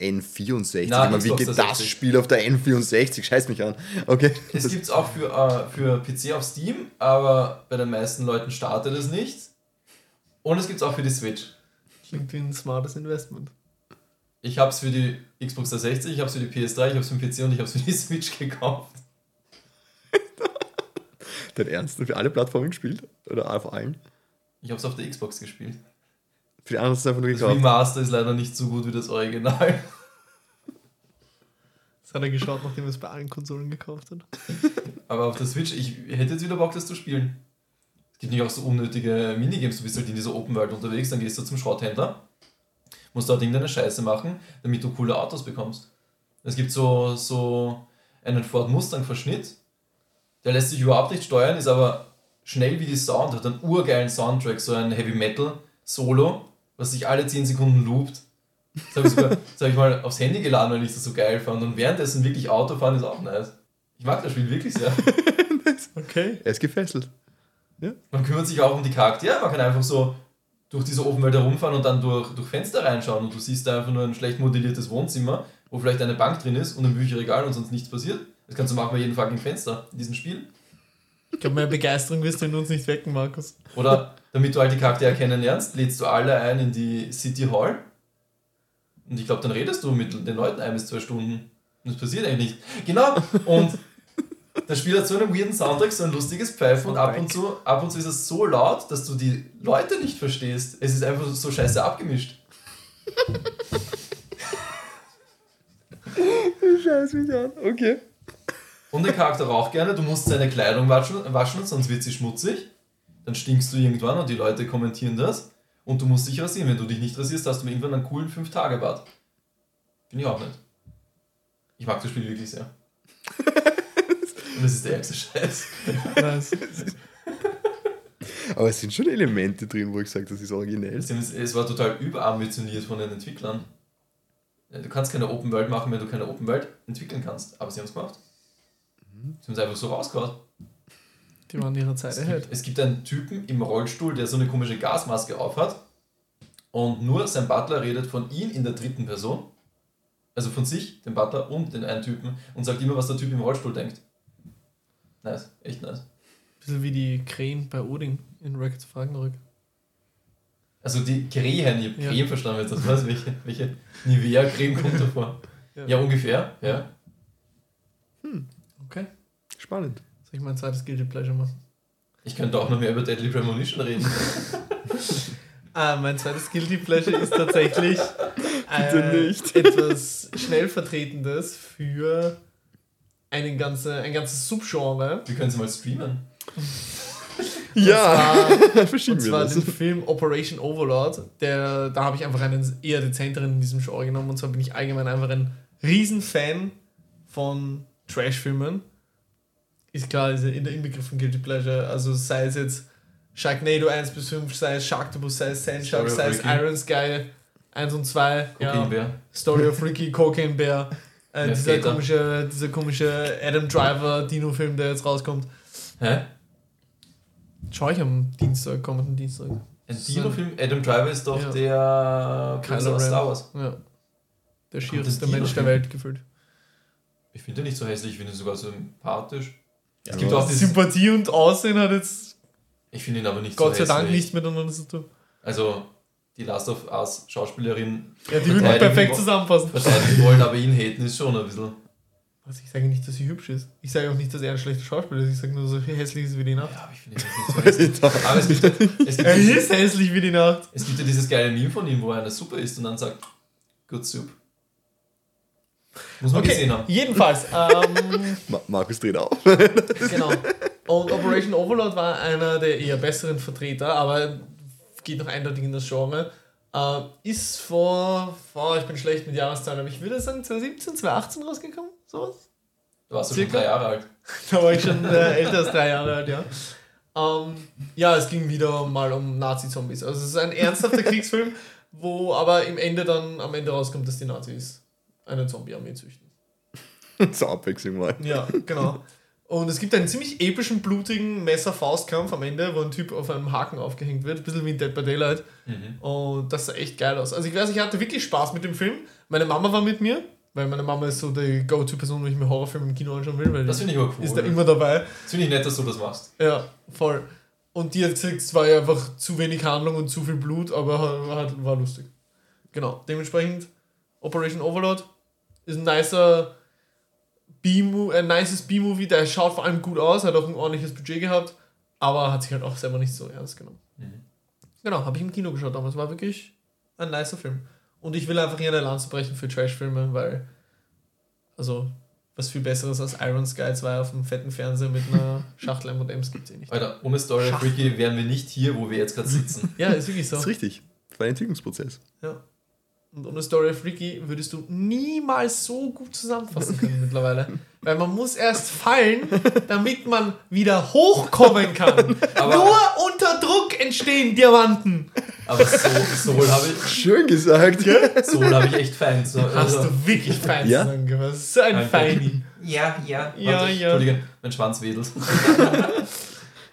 N64. Na, ich meine, wie geht das 360. Spiel auf der N64? Scheiß mich an. Okay. Es gibt es auch für, äh, für PC auf Steam, aber bei den meisten Leuten startet es nicht. Und es gibt es auch für die Switch. Klingt wie ein smartes Investment. Ich habe es für die Xbox 360, ich habe es für die PS3, ich habe es für den PC und ich habe es für die Switch gekauft. Dein Ernst? Für alle Plattformen gespielt? Oder auf allen? Ich habe es auf der Xbox gespielt. Für die anderen du einfach nur Das gekauft. Remaster ist leider nicht so gut wie das Original. Das hat er geschaut, nachdem er es bei allen Konsolen gekauft hat. Aber auf der Switch, ich hätte jetzt wieder Bock, das zu spielen. Es gibt nicht auch so unnötige Minigames. Du bist halt in dieser Open World unterwegs, dann gehst du zum Schrotthändler, musst dort irgendeine Scheiße machen, damit du coole Autos bekommst. Es gibt so, so einen Ford Mustang Verschnitt, der lässt sich überhaupt nicht steuern, ist aber schnell wie die Sound, hat einen urgeilen Soundtrack, so ein Heavy Metal Solo, was sich alle 10 Sekunden loopt. Das habe ich, sogar- das hab ich mal aufs Handy geladen, weil ich das so geil fand. Und währenddessen wirklich Autofahren ist auch nice. Ich mag das Spiel wirklich sehr. Okay. Er ist gefesselt. Man kümmert sich auch um die Charaktere. Man kann einfach so durch diese Offenwelt herumfahren und dann durch, durch Fenster reinschauen und du siehst da einfach nur ein schlecht modelliertes Wohnzimmer, wo vielleicht eine Bank drin ist und ein Bücherregal und sonst nichts passiert. Das kannst du machen bei jedem fucking Fenster in diesem Spiel. Ich glaube, mehr Begeisterung wirst du in uns nicht wecken, Markus. Oder damit du halt die Charaktere kennenlernst, lädst du alle ein in die City Hall. Und ich glaube, dann redest du mit den Leuten ein bis zwei Stunden. Und das passiert eigentlich nicht. Genau. Und das Spiel hat so einen weirden Soundtrack, so ein lustiges Pfeifen und ab und zu, ab und zu ist es so laut, dass du die Leute nicht verstehst. Es ist einfach so scheiße abgemischt. Scheiß mich an. Okay. Und der Charakter raucht gerne, du musst seine Kleidung waschen, waschen, sonst wird sie schmutzig. Dann stinkst du irgendwann und die Leute kommentieren das. Und du musst dich rasieren. Wenn du dich nicht rasierst, hast du irgendwann einen coolen 5-Tage-Bart. Finde ich auch nicht. Ich mag das Spiel wirklich sehr. und das ist der ärgste Scheiß. Aber es sind schon Elemente drin, wo ich sage, das ist originell. Es es war total überambitioniert von den Entwicklern. Du kannst keine Open World machen, wenn du keine Open World entwickeln kannst. Aber sie haben es gemacht. Sie haben es einfach so rausgehauen. Die waren ihrer Zeit Es ahead. gibt, es gibt einen Typen im Rollstuhl, der so eine komische Gasmaske aufhat und nur sein Butler redet von ihm in der dritten Person, also von sich, dem Butler und den einen Typen und sagt immer, was der Typ im Rollstuhl denkt. Nice, echt nice. Bisschen wie die Krähen bei Odin in Records of Ragnarök. Also die Krähen, ich hab Ja. Creme verstanden jetzt, das weiß welche, welche Nivea-Creme kommt davor. Ja. Ja, ungefähr, ja. Okay. Spannend. Soll ich mein zweites Guilty Pleasure machen? Ich könnte auch noch mehr über Deadly Premonition reden. Ah, mein zweites Guilty Pleasure ist tatsächlich äh, nicht. etwas schnell Vertretendes für einen ganze, ein ganzes Subgenre. Wir können es mal streamen. Ja, Und verschieben wir zwar das. den Film Operation Overlord. Der, da habe ich einfach einen eher dezenteren in diesem Genre genommen. Und zwar bin ich allgemein einfach ein Riesenfan von Trash-Filmen. Ist klar, ist in der Inbegriff von Guilty Pleasure. Also sei es jetzt Sharknado 1 bis 5, sei es Sharktopus, sei es Sandshark, Story of sei es. Iron Sky 1 und 2. Ja. Cocaine-Bär. Story of Ricky, Cocaine Bear. Äh, dieser, Peter. komische, dieser komische Adam Driver Dino-Film, der jetzt rauskommt. Hä? Schau ich am Dienstag, kommenden Dienstag. Ein Dino-Film? Adam Driver ist doch Ja. der Prinz aus. Star Wars. Ja. Der schierste Mensch der? Welt gefühlt. Ich finde ihn nicht so hässlich, ich finde ihn sogar sympathisch. Es gibt auch Sympathie und Aussehen hat jetzt ich finde ihn aber nicht Gott so sei hässlich. Dank nichts miteinander zu tun. Also, die Last of Us Schauspielerin Ja, die würden Verteidigen perfekt zusammenpassen. verteidigen wollen, aber ihn haten ist schon ein bisschen. Also ich sage nicht, dass sie hübsch ist. Ich sage auch nicht, dass er ein schlechter Schauspieler ist. Ich sage nur, dass er hässlich ist wie die Nacht. Ja, aber ich finde ihn nicht so hässlich. Aber es gibt, es, gibt Er ist hässlich wie die Nacht. es gibt ja dieses geile Meme von ihm, wo er eine Suppe isst und dann sagt, good soup. Muss man gesehen haben. jedenfalls. Ähm, Ma Markus dreht auf. genau. Und Operation Overlord war einer der eher besseren Vertreter, aber geht noch eindeutig in das Genre. Äh, ist vor, vor, ich bin schlecht mit Jahreszahlen, aber ich würde sagen 2017, 2018 rausgekommen. Sowas. Du warst schon Circa? drei Jahre alt. Da war ich schon äh, älter als drei Jahre alt, ja. Ähm, ja, es ging wieder mal um Nazi-Zombies. Also es ist ein ernsthafter Kriegsfilm, wo aber im Ende dann am Ende rauskommt, dass die Nazis eine Zombie-Armee züchten. Zur Abwechslung mal. Ja, genau. Und es gibt einen ziemlich epischen, blutigen Messer-Faustkampf am Ende, wo ein Typ auf einem Haken aufgehängt wird. Ein bisschen wie in Dead by Daylight. Und das sah echt geil aus. Also ich weiß, ich hatte wirklich Spaß mit dem Film. Meine Mama war mit mir, weil meine Mama ist so die Go-To-Person, wenn ich mir Horrorfilme im Kino anschauen will. Weil Das finde ich aber cool. Ist da immer dabei. Das finde ich nett, dass du das machst. Ja, voll. Und die hat gesagt, es war ja einfach zu wenig Handlung und zu viel Blut, aber war lustig. Genau, dementsprechend Operation Overlord ist ein nicer B-Movie, ein nices B-Movie, der schaut vor allem gut aus, hat auch ein ordentliches Budget gehabt, aber hat sich halt auch selber nicht so ernst genommen. Genau, habe ich im Kino geschaut damals, war wirklich ein nicer Film. Und ich will einfach hier eine Lanze brechen für Trash-Filme, weil, also, was viel Besseres als Iron Sky 2 auf dem fetten Fernseher mit einer Schachtel M&M's gibt es eh nicht. Alter, ohne Story of Freaky wären wir nicht hier, wo wir jetzt gerade sitzen. Ja, ist wirklich so. Das ist richtig. Das war ein Entwicklungsprozess. Ja. Und ohne Story of Freaky würdest du niemals so gut zusammenfassen können mittlerweile. Weil man muss erst fallen, damit man wieder hochkommen kann. Aber- Nur unter Druck entstehen Diamanten. Aber so, Soul habe ich, Schön gesagt. Soul hab ich echt fein. So, Hast also, du wirklich fein Ja? zusammengefasst. So ein. Feini. Ja, ja. Ja, Warte, ja. Entschuldige, mein Schwanz wedelt.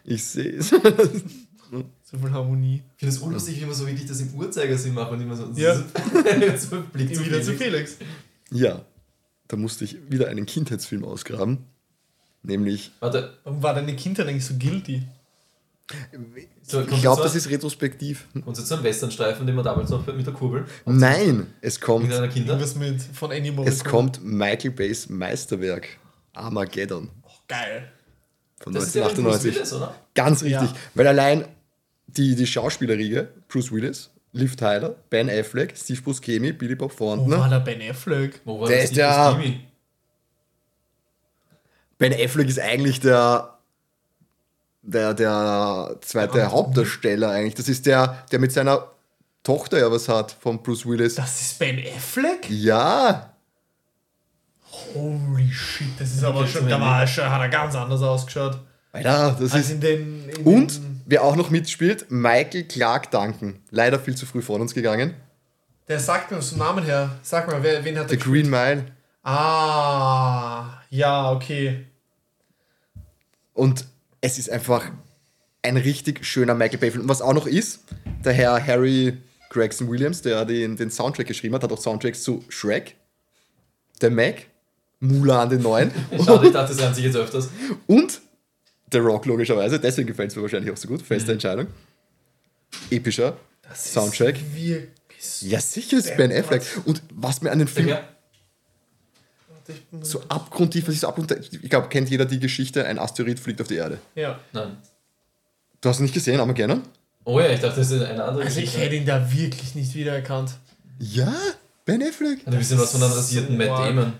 Ich sehe es. So viel Harmonie. Ich finde es unlustig, wie man so wirklich das im Uhrzeigersinn macht und immer so, Ja. so Blick zu Wieder zu Felix. Felix. Ja, da musste ich wieder einen Kindheitsfilm ausgraben. Nämlich, Warte, Warum war deine Kindheit eigentlich so guilty? so, ich glaube, das ist retrospektiv. Kommt jetzt so ein Westernstreifen, den man damals noch mit der Kurbel Nein, es kommt, Kinder. Irgendwas mit von Ennio es kommt Michael Bays Meisterwerk Armageddon Oh, geil. von Das ist ja mit Bruce 1998. Willis, oder? Ganz richtig, Ja. weil allein die, die Schauspielerriege, Bruce Willis, Liv Tyler, Ben Affleck, Steve Buscemi, Billy Bob Wo Thornton. war der Ben Affleck? Wo war Der ist Steve der- Buscemi? Ben Affleck ist eigentlich der, der, der zweite Ja. Hauptdarsteller eigentlich. Das ist der, der mit seiner Tochter ja was hat von Bruce Willis. Das ist Ben Affleck? Ja, Holy shit, das ist aber schon, da war er schon, hat er ganz anders ausgeschaut. Alter, das Als ist. in den. In Und Den, wer auch noch mitspielt, Michael Clark Duncan. Leider viel zu früh von uns gegangen. der sagt mir vom Namen her. Sag mal, wer, wen hat The der Green Mile. Ah, ja, okay. Und es ist einfach ein richtig schöner Michael Bay-Film. Und was auch noch ist, der Herr Harry Gregson Williams, der den, den Soundtrack geschrieben hat, hat auch Soundtracks zu Shrek, The Mac, Mulan den neuen Schade, ich dachte, das reimt sich jetzt öfters. und The Rock logischerweise. Deswegen gefällt es mir wahrscheinlich auch so gut. Feste Entscheidung. Epischer Das Soundtrack. Ja, sicher ist Ben Affleck. Und was mir an den Film Ja, so abgrundtief, was ist so abgrundtief? Ich glaube, kennt jeder die Geschichte, ein Asteroid fliegt auf die Erde. Ja. nein. Du hast ihn nicht gesehen, aber gerne. Oh ja, ich dachte, das ist eine andere Also ich Geschichte. hätte ihn da wirklich nicht wiedererkannt. Ja, Ben Affleck. Hat ein bisschen was von einem rasierten So Matt arg. Damon.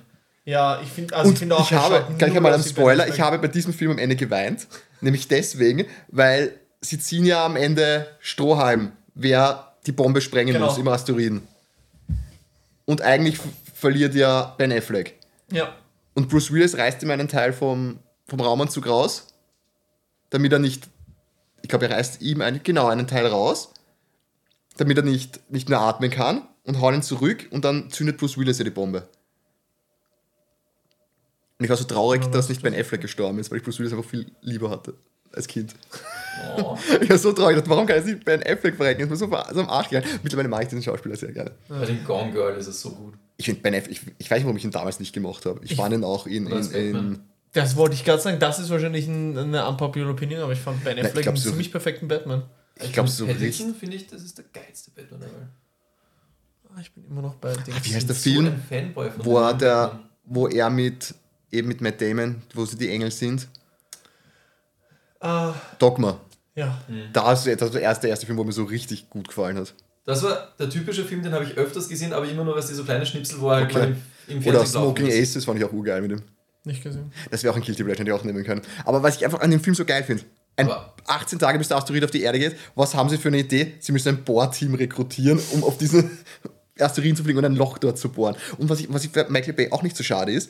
Ja, ich finde also ich finde auch ich habe, schaut kann ich nur mal aus einen wie Ben Spoiler, ich habe bei diesem Film am Ende geweint. Nämlich deswegen, weil sie ziehen ja am Ende Strohhalm, wer die Bombe sprengen Genau. muss im Asteroiden. Und eigentlich verliert ja Ben Affleck. Ja. Und Bruce Willis reißt ihm einen Teil vom, vom Raumanzug raus, damit er nicht, ich glaube, er reißt ihm einen, genau einen Teil raus, damit er nicht, nicht mehr atmen kann und haut ihn zurück und dann zündet Bruce Willis ja die Bombe. Und ich war so traurig, Ja, dass nicht Ben Affleck gestorben ist, weil ich Bruce Willis einfach viel lieber hatte als Kind. Oh. Ich war so traurig, ich dachte, warum kann jetzt nicht Ben Affleck verrecken? Ist mir so, so am Arsch gegangen. Mittlerweile mag ich diesen Schauspieler sehr gerne. Bei dem Gone Girl ist es so gut. Ich finde Ben Affleck, ich, ich weiß nicht, warum ich ihn damals nicht gemocht habe. Ich, Ich- fand ihn auch in, in, in. Das wollte ich gerade sagen, das ist wahrscheinlich ein, eine unpopular Opinion, aber ich fand Ben ich Affleck glaub, einen so- ziemlich perfekten Batman. ich glaube so richtig. Finde ich, das ist der geilste Batman ever. Ah, Ich bin immer noch bei Dings. Wie heißt der So Film? von wo er, der, wo er mit eben mit Matt Damon, wo sie die Engel sind. Ah, Dogma. ja. Das ist das war der erste, erste Film, wo mir so richtig gut gefallen hat. Das war der typische Film, den habe ich öfters gesehen, aber immer nur, weil es so kleine Schnipsel, wo er halt Okay. mal im, im Oder Smoking. Aces fand ich auch urgeil mit dem. Nicht gesehen. Das wäre auch ein Guilty Pleasure, den ich auch nehmen können. Aber was ich einfach an dem Film so geil finde, ein Aber- 18 Tage bis der Asteroid auf die Erde geht, was haben sie für eine Idee? Sie müssen ein Bohrteam rekrutieren, um auf diesen Asteroiden zu fliegen und ein Loch dort zu bohren. Und was ich, was ich für Michael Bay auch nicht so schade ist,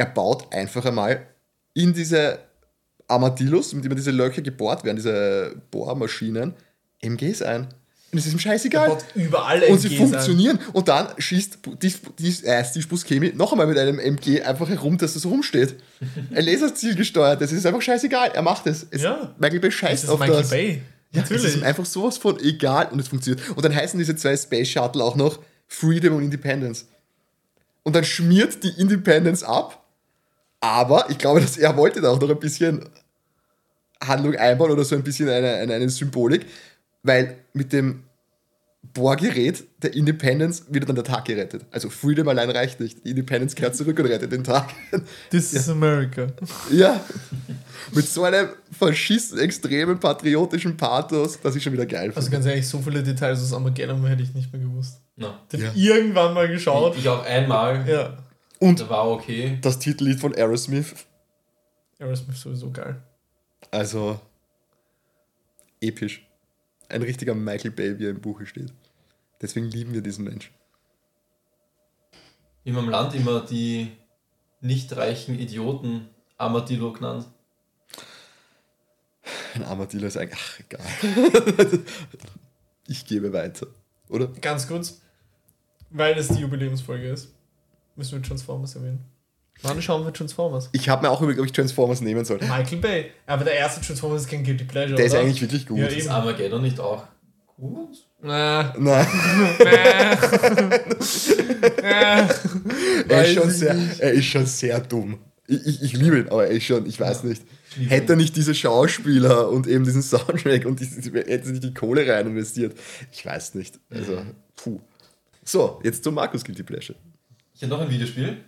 er baut einfach einmal in diese Armadillos, mit denen diese Löcher gebohrt werden, diese Bohrmaschinen, MGs ein. Und es ist ihm scheißegal. baut überall und sie MGs funktionieren. Und dann schießt die, die, äh, Steve Buscemi noch einmal mit einem MG einfach herum, dass es rumsteht. Ein Laserziel gesteuert. Das ist einfach scheißegal. Er macht es. es Ja. Michael Bay Das scheißt ist auf Michael das. Bay. Ja, es ist Natürlich. ihm einfach sowas von egal und es funktioniert. Und dann heißen diese zwei Space Shuttle auch noch Freedom und Independence. Und dann schmiert die Independence ab. Aber ich glaube, dass er wollte da auch noch ein bisschen Handlung einbauen oder so ein bisschen eine, eine, eine Symbolik, weil mit dem Bohrgerät der Independence wird dann der Tag gerettet. Also Freedom allein reicht nicht. Die Independence kehrt zurück und rettet den Tag. This is America. ja. Mit so einem verschissen, extremen patriotischen Pathos, das ist schon wieder geil. Also ganz ehrlich, so viele Details aus Armageddon hätte ich nicht mehr gewusst. No. Den Ja. irgendwann mal geschaut. Ich auch einmal, Ja. Und da war okay. das Titellied von Aerosmith, Aerosmith ist sowieso geil. also episch. Ein richtiger Michael Bay, wie er im Buche steht. Deswegen lieben wir diesen Mensch. In meinem Land immer die nicht reichen Idioten Armadillo genannt. Ein Armadillo ist eigentlich, ach, egal. ich gebe weiter, oder? Ganz kurz, weil es die Jubiläumsfolge ist, müssen wir Transformers erwähnen. Wann schauen wir Transformers? Ich habe mir auch überlegt, ob ich Transformers nehmen soll. Michael Bay. Aber der erste Transformers ist kein Guilty Pleasure. Der ist oder? eigentlich wirklich gut. Ja, Ist eben. Armageddon nicht auch gut? Na, Nein, er ist, schon sehr, nicht. er ist schon sehr dumm. Ich, ich, ich liebe ihn, aber er ist schon, ich weiß nicht. liebe Hätte er nicht diese Schauspieler und eben diesen Soundtrack und die, hätte nicht die Kohle rein investiert. Ich weiß nicht. Also, puh. So, jetzt zum Markus Guilty Pleasure. Ich habe noch ein Videospiel,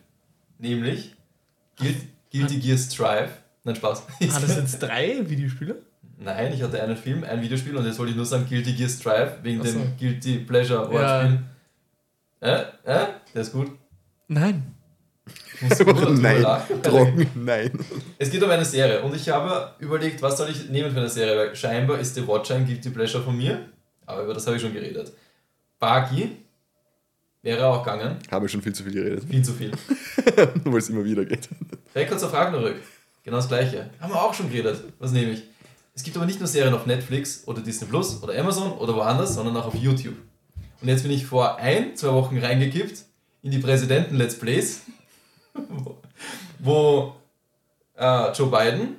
nämlich Guil- Guilty Gear Strive. Nein, Spaß. Ah, das sind jetzt drei Videospiele? Nein, ich hatte einen Film, ein Videospiel und jetzt wollte ich nur sagen Guilty Gear Strive wegen so. dem Guilty Pleasure Wortspiel. Äh? Äh? Der ist gut. Nein. Drüber nein, trocken, nein. Es geht um eine Serie und ich habe überlegt, was soll ich nehmen für eine Serie, weil scheinbar ist The Watcher ein Guilty Pleasure von mir, aber über das habe ich schon geredet. Baki wäre auch gegangen, Habe schon viel zu viel geredet, viel zu viel. nur weil es immer wieder geht. Records auf Ragnarök, genau das gleiche. Haben wir auch schon geredet. Was nehme ich? Es gibt aber nicht nur Serien auf Netflix oder Disney Plus oder Amazon oder woanders, sondern auch auf YouTube. Und jetzt bin ich vor ein, zwei Wochen reingekippt in die Präsidenten-Let's Plays, wo, wo äh, Joe Biden,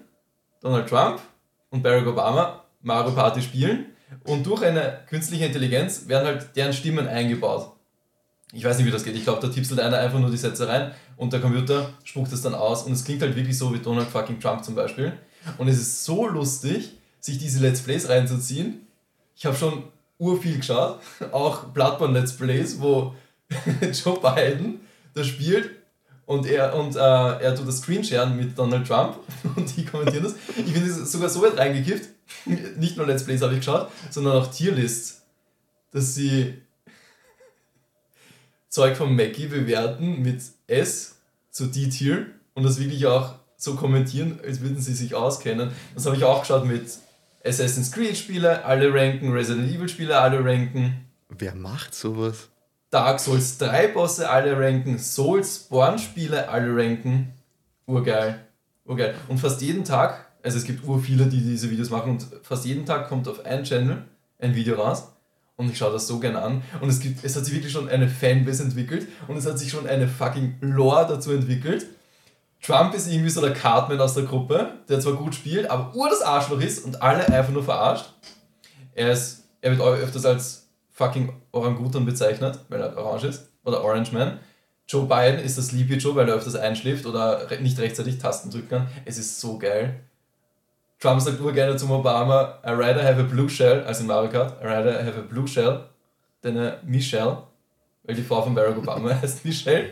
Donald Trump und Barack Obama Mario Party spielen und durch eine künstliche Intelligenz werden halt deren Stimmen eingebaut. Ich weiß nicht, wie das geht. Ich glaube, da tipselt einer einfach nur die Sätze rein und der Computer spuckt es dann aus und es klingt halt wirklich so wie Donald fucking Trump zum Beispiel. Und es ist so lustig, sich diese Let's Plays reinzuziehen. Ich habe schon urviel geschaut, auch Bloodborne Let's Plays, wo Joe Biden da spielt und er, und, äh, er tut das Screensharen mit Donald Trump und die kommentieren das. Ich bin sogar so weit reingekippt, nicht nur Let's Plays habe ich geschaut, sondern auch Tierlists, dass sie Zeug von Mackie bewerten mit S zu D-Tier und das wirklich auch so kommentieren, als würden sie sich auskennen. Das habe ich auch geschaut mit Assassin's Creed Spiele, alle ranken, Resident Evil Spiele, alle ranken, Wer macht sowas? Dark Souls 3 Bosse, alle ranken, Soulsborne Spiele, alle ranken. Urgeil. Urgeil. Und fast jeden Tag, also es gibt ur viele, die diese Videos machen und fast jeden Tag kommt auf einen Channel ein Video raus. Und ich schaue das so gern an. Und es, gibt, es hat sich wirklich schon eine Fanbase entwickelt und es hat sich schon eine fucking Lore dazu entwickelt. Trump ist irgendwie so der Cartman aus der Gruppe, der zwar gut spielt, aber ur das Arschloch ist und alle einfach nur verarscht. Er, ist, er wird öfters als fucking Orangutan bezeichnet, weil er orange ist, oder Orange Man. Joe Biden ist das Sleepy Joe, weil er öfters einschläft oder nicht rechtzeitig Tasten drücken kann. Es ist so geil. Trump sagt nur gerne zum Obama, I rather have a blue shell, also in Mario Kart, I rather have a blue shell than a Michelle, weil die Frau von Barack Obama heißt Michelle.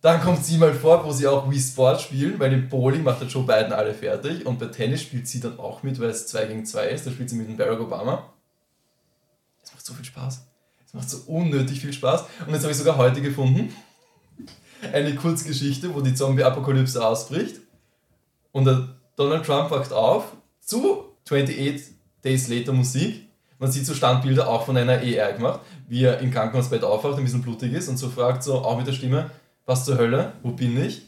Dann kommt sie mal vor, wo sie auch Wii Sport spielen, weil im Bowling macht der Joe Biden alle fertig und bei Tennis spielt sie dann auch mit, weil es 2 gegen 2 ist, da spielt sie mit dem Barack Obama. Es macht so viel Spaß. Es macht so unnötig viel Spaß. Und jetzt habe ich sogar heute gefunden, eine Kurzgeschichte, wo die Zombie-Apokalypse ausbricht. Und der Donald Trump wacht auf zu 28 Days Later Musik. Man sieht so Standbilder auch von einer AI gemacht, wie er im Krankenhausbett aufwacht, ein bisschen blutig ist und so fragt so, auch mit der Stimme, was zur Hölle, wo bin ich?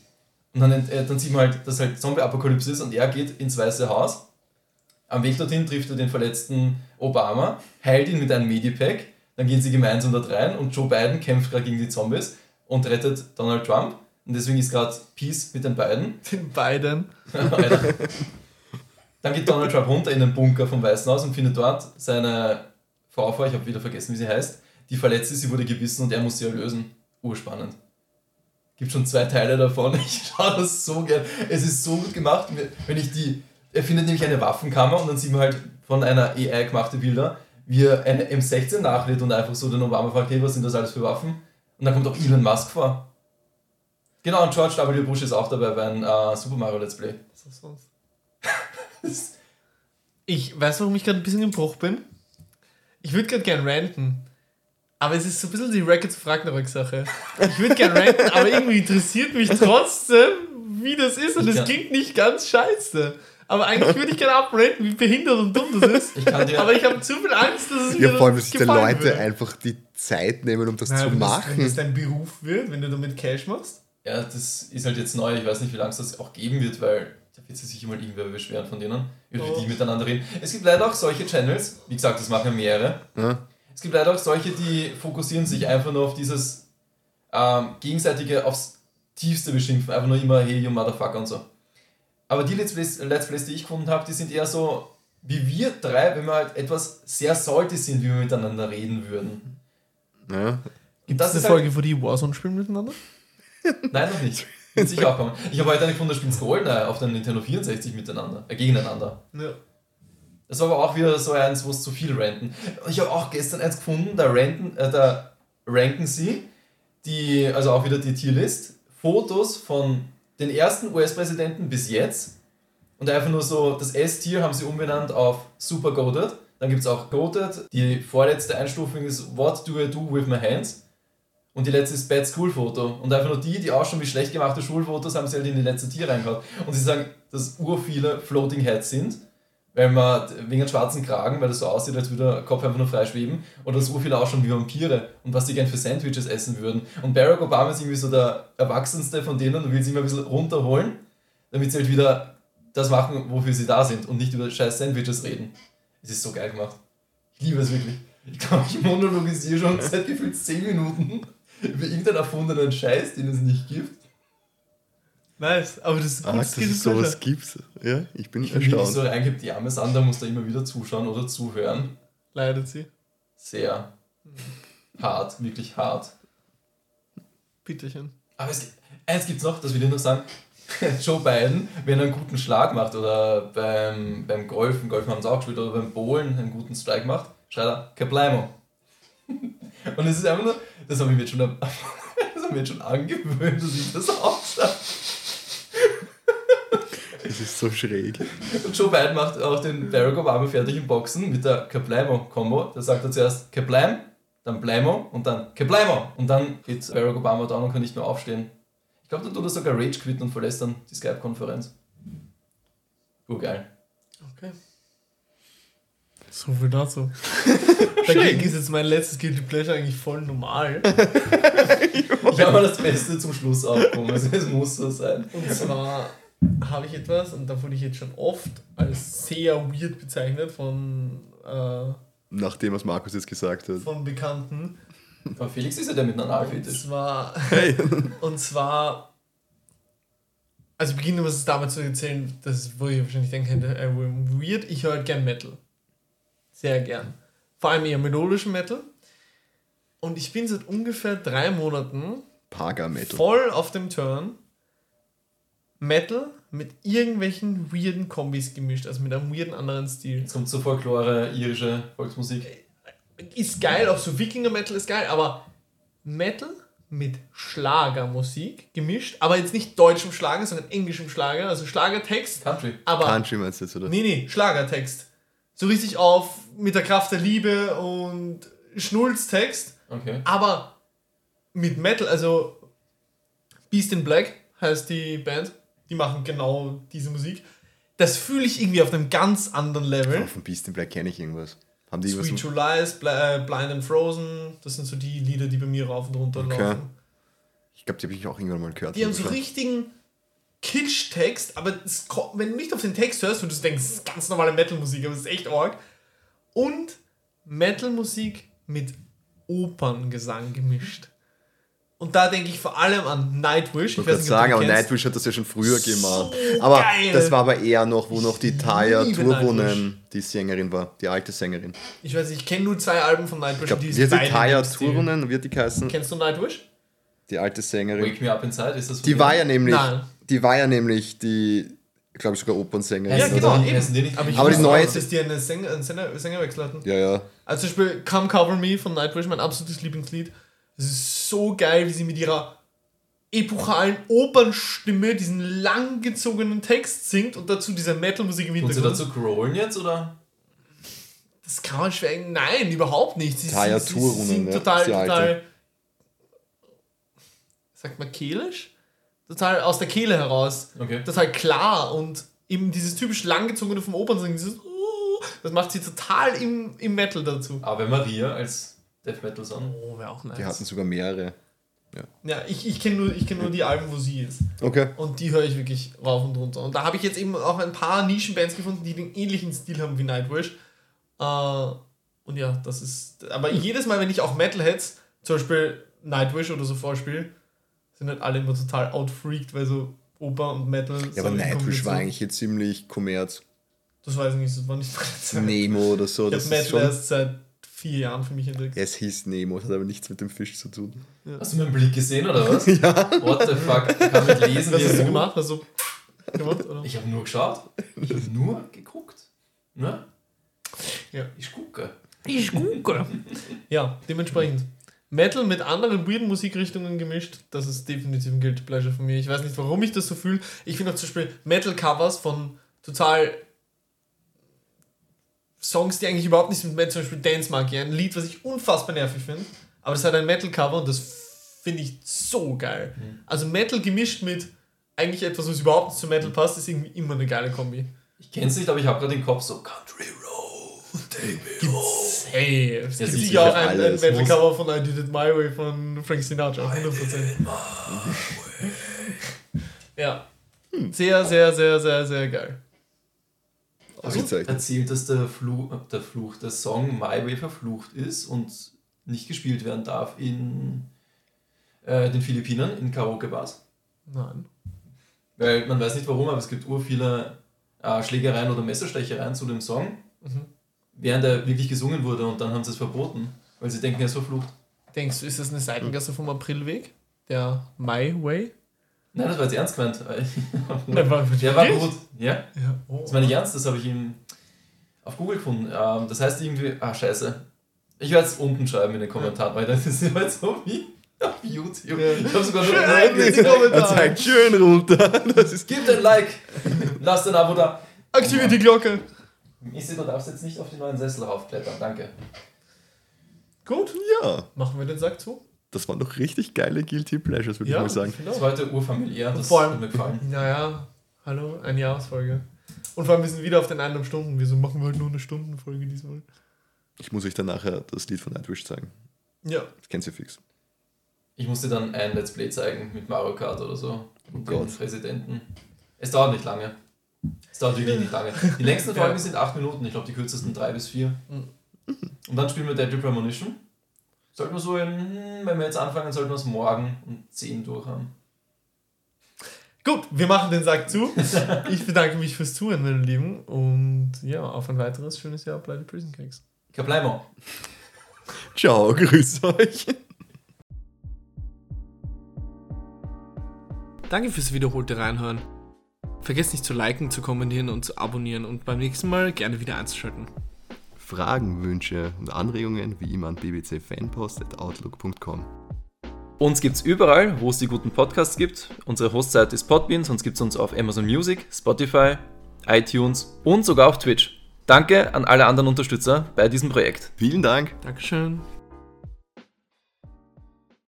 Und dann, äh, dann sieht man halt, dass halt Zombie-Apokalypse ist und er geht ins Weiße Haus. Am Weg dorthin trifft er den verletzten Obama, heilt ihn mit einem Medipack, dann gehen sie gemeinsam dort rein und Joe Biden kämpft gerade gegen die Zombies und rettet Donald Trump. Und deswegen ist gerade Peace mit den beiden. Den beiden. Dann geht Donald Trump runter in den Bunker vom Weißen Haus und findet dort seine Frau vor, ich habe wieder vergessen, wie sie heißt, die verletzt ist, sie wurde gebissen und er muss sie erlösen. Urspannend. Gibt schon zwei Teile davon. Ich schaue das so gern. Es ist so gut gemacht, wenn ich die. Er findet nämlich eine Waffenkammer und dann sieht man halt von einer AI gemachte Bilder, wie er eine M16 nachlädt und einfach so den Obama fragt, hey, was sind das alles für Waffen? Und dann kommt auch Elon Musk vor. Genau, und George W. Bush ist auch dabei beim äh, Super Mario Let's Play. Was ist sonst? Ich weiß, warum ich gerade ein bisschen im Bruch bin. Ich würde gerade gern ranten. Aber es ist so ein bisschen die Rackets of Ragnarok-Sache. Ich würde gern ranten, aber irgendwie interessiert mich trotzdem, wie das ist. Und es klingt nicht ganz scheiße. Aber eigentlich würde ich gerne abranten, wie behindert und dumm das ist. Ich kann dir- aber ich habe zu viel Angst, dass es mir Ja, vor allem, dass sich die Leute würde. einfach die Zeit nehmen, um das Naja, zu das- Wenn das machen. dein Beruf wird, wenn du damit Cash machst. Ja, das ist halt jetzt neu. Ich weiß nicht, wie lange es das auch geben wird, weil da wird sich sicher mal irgendwer beschweren von denen, über Oh. die miteinander reden. Es gibt leider auch solche Channels, wie gesagt, das machen ja mehrere. Ja. Es gibt leider auch solche, die fokussieren sich einfach nur auf dieses ähm, gegenseitige, aufs tiefste Beschimpfen. Einfach nur immer, hey, you motherfucker und so. Aber die Let's Plays, Let's Plays die ich gefunden habe, die sind eher so wie wir drei, wenn wir halt etwas sehr salty sind, wie wir miteinander reden würden. Ja. Gibt Das es eine ist Folge, halt- wo die Warzone spielen miteinander? Nein, noch nicht. Wird sicher auch kommen. Ich habe heute eine gefunden, da spielen Goldeneye auf der Nintendo 64 miteinander, äh, gegeneinander. Ja. Das war aber auch wieder so eins, wo es zu viel ranten. Ich habe auch gestern eins gefunden, da, ranten, äh, da ranken sie, die, also auch wieder die Tierlist, Fotos von den ersten US-Präsidenten bis jetzt. Und einfach nur so, das S-Tier haben sie umbenannt auf Super Goated. Dann gibt es auch Goated. Die vorletzte Einstufung ist What do I do with my hands? Und die letzte ist Bad School Foto. Und einfach nur die, die ausschauen wie schlecht gemachte Schulfotos, haben sie halt in die letzte Tier reingehauen. Und sie sagen, dass ur viele Floating Heads sind, weil man wegen einem schwarzen Kragen, weil das so aussieht, als würde der Kopf einfach nur frei schweben. Oder dass ur viele ausschauen wie Vampire und was sie gern für Sandwiches essen würden. Und Barack Obama ist irgendwie so der Erwachsenste von denen und will sie immer ein bisschen runterholen, damit sie halt wieder das machen, wofür sie da sind und nicht über scheiß Sandwiches reden. Es ist so geil gemacht. Ich liebe es wirklich. Ich glaube, ich monologisiere schon seit gefühlt 10 Minuten über irgendeinen erfundenen Scheiß, den es nicht gibt. Nice, aber das ist Ah, gut, dass es sowas gibt. Ja, ich bin Ich bin wirklich so erstaunt. reingibt, die arme Sandra muss da immer wieder zuschauen oder zuhören. Leidet sie. Sehr hart, wirklich hart. Bitterchen. Aber es gibt, eins gibt es noch, das will ich noch sagen. Joe Biden, wenn er einen guten Schlag macht oder beim, beim Golfen, Golfen haben sie auch gespielt, oder beim Bowlen einen guten Strike macht, schreit er Kablamo. Und es ist einfach nur, das habe ich mir jetzt schon, das habe ich mir jetzt schon angewöhnt, dass ich das auch sage. Das ist so schräg. Und Joe Biden macht auch den Barack Obama fertig im Boxen mit der Kablamo-Kombo. Da sagt er zuerst Kablam, dann Blamo und dann Kablamo. Und dann geht Barack Obama down und kann nicht mehr aufstehen. Ich glaube, dann tut er sogar Rage quitten und verlässt dann die Skype-Konferenz. Urgeil. So viel dazu. Dagegen ist jetzt mein letztes Guilty Pleasure eigentlich voll normal. Ich habe mal das Beste zum Schluss aufgekommen. Also es muss so sein. Und zwar habe ich etwas, und da wurde ich jetzt schon oft als sehr weird bezeichnet von, äh, Nach dem, was Markus jetzt gesagt hat. von Bekannten. Aber Felix ist ja der mit einem Und Analfetisch. zwar, und zwar, also ich beginne was damit zu erzählen, das wo ihr wahrscheinlich denken könnt, äh, weird, ich höre halt gern Metal. Sehr gern. Vor allem eher melodischen Metal. Und ich bin seit ungefähr drei Monaten Paga-Metal. voll auf dem Turn. Metal mit irgendwelchen weirden Kombis gemischt, also mit einem weirden anderen Stil. Jetzt kommt zur Folklore, irische Volksmusik. Ist geil, auch so Wikinger-Metal ist geil, aber Metal mit Schlagermusik gemischt, aber jetzt nicht deutschem Schlager, sondern englischem Schlager, also Schlagertext, Country. aber Country meinst du jetzt, oder? nee, nee, Schlagertext. So richtig auf mit der Kraft der Liebe und Schnulztext, Okay. aber mit Metal, also Beast in Black heißt die Band, die machen genau diese Musik. Das fühle ich irgendwie auf einem ganz anderen Level. Oh, von Beast in Black kenne ich irgendwas. Haben die Sweet irgendwas? July, Bl äh, Blind and Frozen, das sind so die Lieder, die bei mir rauf und runter Okay. laufen. Ich glaube, die habe ich auch irgendwann mal gehört. Die haben so richtigen Kitsch-Text, aber es, wenn du nicht auf den Text hörst und du denkst, es ist ganz normale Metal-Musik, aber es ist echt arg. Und Metal-Musik mit Operngesang gemischt. Und da denke ich vor allem an Nightwish. Ich gerade sagen, aber Nightwish hat das ja schon früher gemacht. So Aber geil. das war aber eher noch, wo noch die Taya Turunen die Sängerin war, die alte Sängerin. Ich weiß nicht, ich kenne nur zwei Alben von Nightwish. Und die heißt die Taya. Turunen, wird die heißen? Kennst du Nightwish? Die alte Sängerin. Wake Me Up Inside, ist das von Die war ja nämlich, Nein. Die war ja nämlich die, glaube ich sogar Opernsängerin. Ja, genau, die- eben. die nicht- Aber, ich Aber die neue- auch, dass die eine Sänger, einen Sänger, Sängerwechsel hatten. Ja, ja. Also zum Beispiel Come Cover Me von Nightwish, mein absolutes Lieblingslied. Es ist so geil, wie sie mit ihrer epochalen Opernstimme diesen langgezogenen Text singt und dazu diese Metal-Musik im Und sie Hintergrund. dazu growlen jetzt, oder? Das kann man schwer. Nein, überhaupt nicht. Sie, Taya sie, sie, Turunen, sind ne? total, total. Sagt man kehlisch? Total aus der Kehle heraus. Okay. Total klar und eben dieses typisch langgezogene vom Opernsingen, dieses. uh, Das macht sie total im, im Metal dazu. Ave Maria als Death Metal Song. Oh, wäre auch nice. Die hatten sogar mehrere. Ja, ich, ich kenne nur, ich kenn nur die Alben, wo sie ist. Okay. Und die höre ich wirklich rauf und runter. Und da habe ich jetzt eben auch ein paar Nischenbands gefunden, die den ähnlichen Stil haben wie Nightwish. Äh, und ja, das ist. Aber jedes Mal, wenn ich auch Metalheads, zum Beispiel Nightwish oder so vorspiele, sind halt alle immer total outfreaked, weil so Oper und Metal. Ja, aber Nightwish war eigentlich hier ziemlich Kommerz. Das weiß ich nicht, das war nicht meine Zeit. Nemo oder so. Ich Das Metal schon, erst seit vier Jahren für mich entdeckt. es hieß Nemo, das hat aber nichts mit dem Fisch zu tun. Hast du meinen Blick gesehen, oder was? ja. What the fuck? Ich kann nicht lesen, Was wie hast du gemacht? Hast du gemacht? Oder? Ich habe nur geschaut. Ich habe nur geguckt. Ne? Ja. Ich gucke. Ich gucke. Ja, dementsprechend. Metal mit anderen weirden Musikrichtungen gemischt, das ist definitiv ein Guilty Pleasure von mir. Ich weiß nicht, warum ich das so fühle. Ich finde auch zum Beispiel Metal-Covers von total Songs, die eigentlich überhaupt nichts mit Metal, zum Beispiel Dance Monkey, ein Lied, was ich unfassbar nervig finde. Aber das hat ein Metal-Cover und das finde ich so geil. Also Metal gemischt mit eigentlich etwas, was überhaupt nicht zu Metal passt, ist irgendwie immer eine geile Kombi. Ich kenn's nicht, aber ich habe gerade den Kopf so Country Road, take me home. Hey, es gibt sieht sicher auch ein, ein alles. Metal-Cover von I Did It My Way von Frank Sinatra, 100%. ja. Sehr, sehr, sehr, sehr, sehr geil. Ausgezeichnet. Erzählt, dass der Fluch, der Fluch, der Song My Way verflucht ist und nicht gespielt werden darf in äh, den Philippinen, in Karaoke-Bars. Nein. Weil man weiß nicht warum, aber es gibt ur viele äh, Schlägereien oder Messerstechereien zu dem Song, Mhm. Während er wirklich gesungen wurde und dann haben sie es verboten, weil sie denken, er ist verflucht. Denkst du, ist das eine Seitengasse vom Aprilweg? Der My Way? Nein, das war jetzt ernst gemeint. Der war, Der war gut. Ja, Ja. Oh. das meine ich ernst, das habe ich ihm auf Google gefunden. Ähm, das heißt irgendwie, ah scheiße. Ich werde es unten schreiben in den Kommentaren, weil das ist immer so wie auf YouTube. Ja. Ich habe sogar schon Er Kommentare. zeigt schön runter. Das ist Gebt ein Like, lasst ein Abo da. Aktiviert die Glocke. Isi, du darfst jetzt nicht auf die neuen Sessel raufklettern, danke. Gut. ja, Machen wir den Sack zu? das waren doch richtig geile Guilty Pleasures, würde ich mal sagen. finde Das auch. war heute urfamiliär, das vor allem- hat mir gefallen. Naja, hallo, eine Jahresfolge. Und vor allem, wir sind wieder auf den eineinhalb Stunden. Wieso machen wir halt nur eine Stundenfolge diesmal? Ich muss euch dann nachher das Lied von Nightwish zeigen. Ja. Das kennt ihr fix. Ich musste dann ein Let's Play zeigen mit Mario Kart oder so. Und Gott. den Präsidenten. Es dauert nicht lange. Es dauert wirklich nicht lange. Die längsten Folgen Ja. sind 8 Minuten, ich glaube die kürzesten 3 bis 4. Mhm. Und dann spielen wir Deadly Premonition. Sollten wir so in, hm, wenn wir jetzt anfangen, sollten wir es morgen um 10 durch haben. Gut, wir machen den Sack zu. Ich bedanke mich fürs Zuhören, meine Lieben. Und ja, auf ein weiteres schönes Jahr Bloody Prison Cakes. Kableimo. Ciao, grüß euch. Danke fürs wiederholte Reinhören. Vergesst nicht zu liken, zu kommentieren und zu abonnieren und beim nächsten Mal gerne wieder einzuschalten. Fragen, Wünsche und Anregungen wie immer an bbcfanpost.outlook.com. Uns gibt's überall, wo es die guten Podcasts gibt. Unsere Hostseite ist Podbean, sonst gibt's uns auf Amazon Music, Spotify, iTunes und sogar auf Twitch. Danke an alle anderen Unterstützer bei diesem Projekt. Vielen Dank. Dankeschön.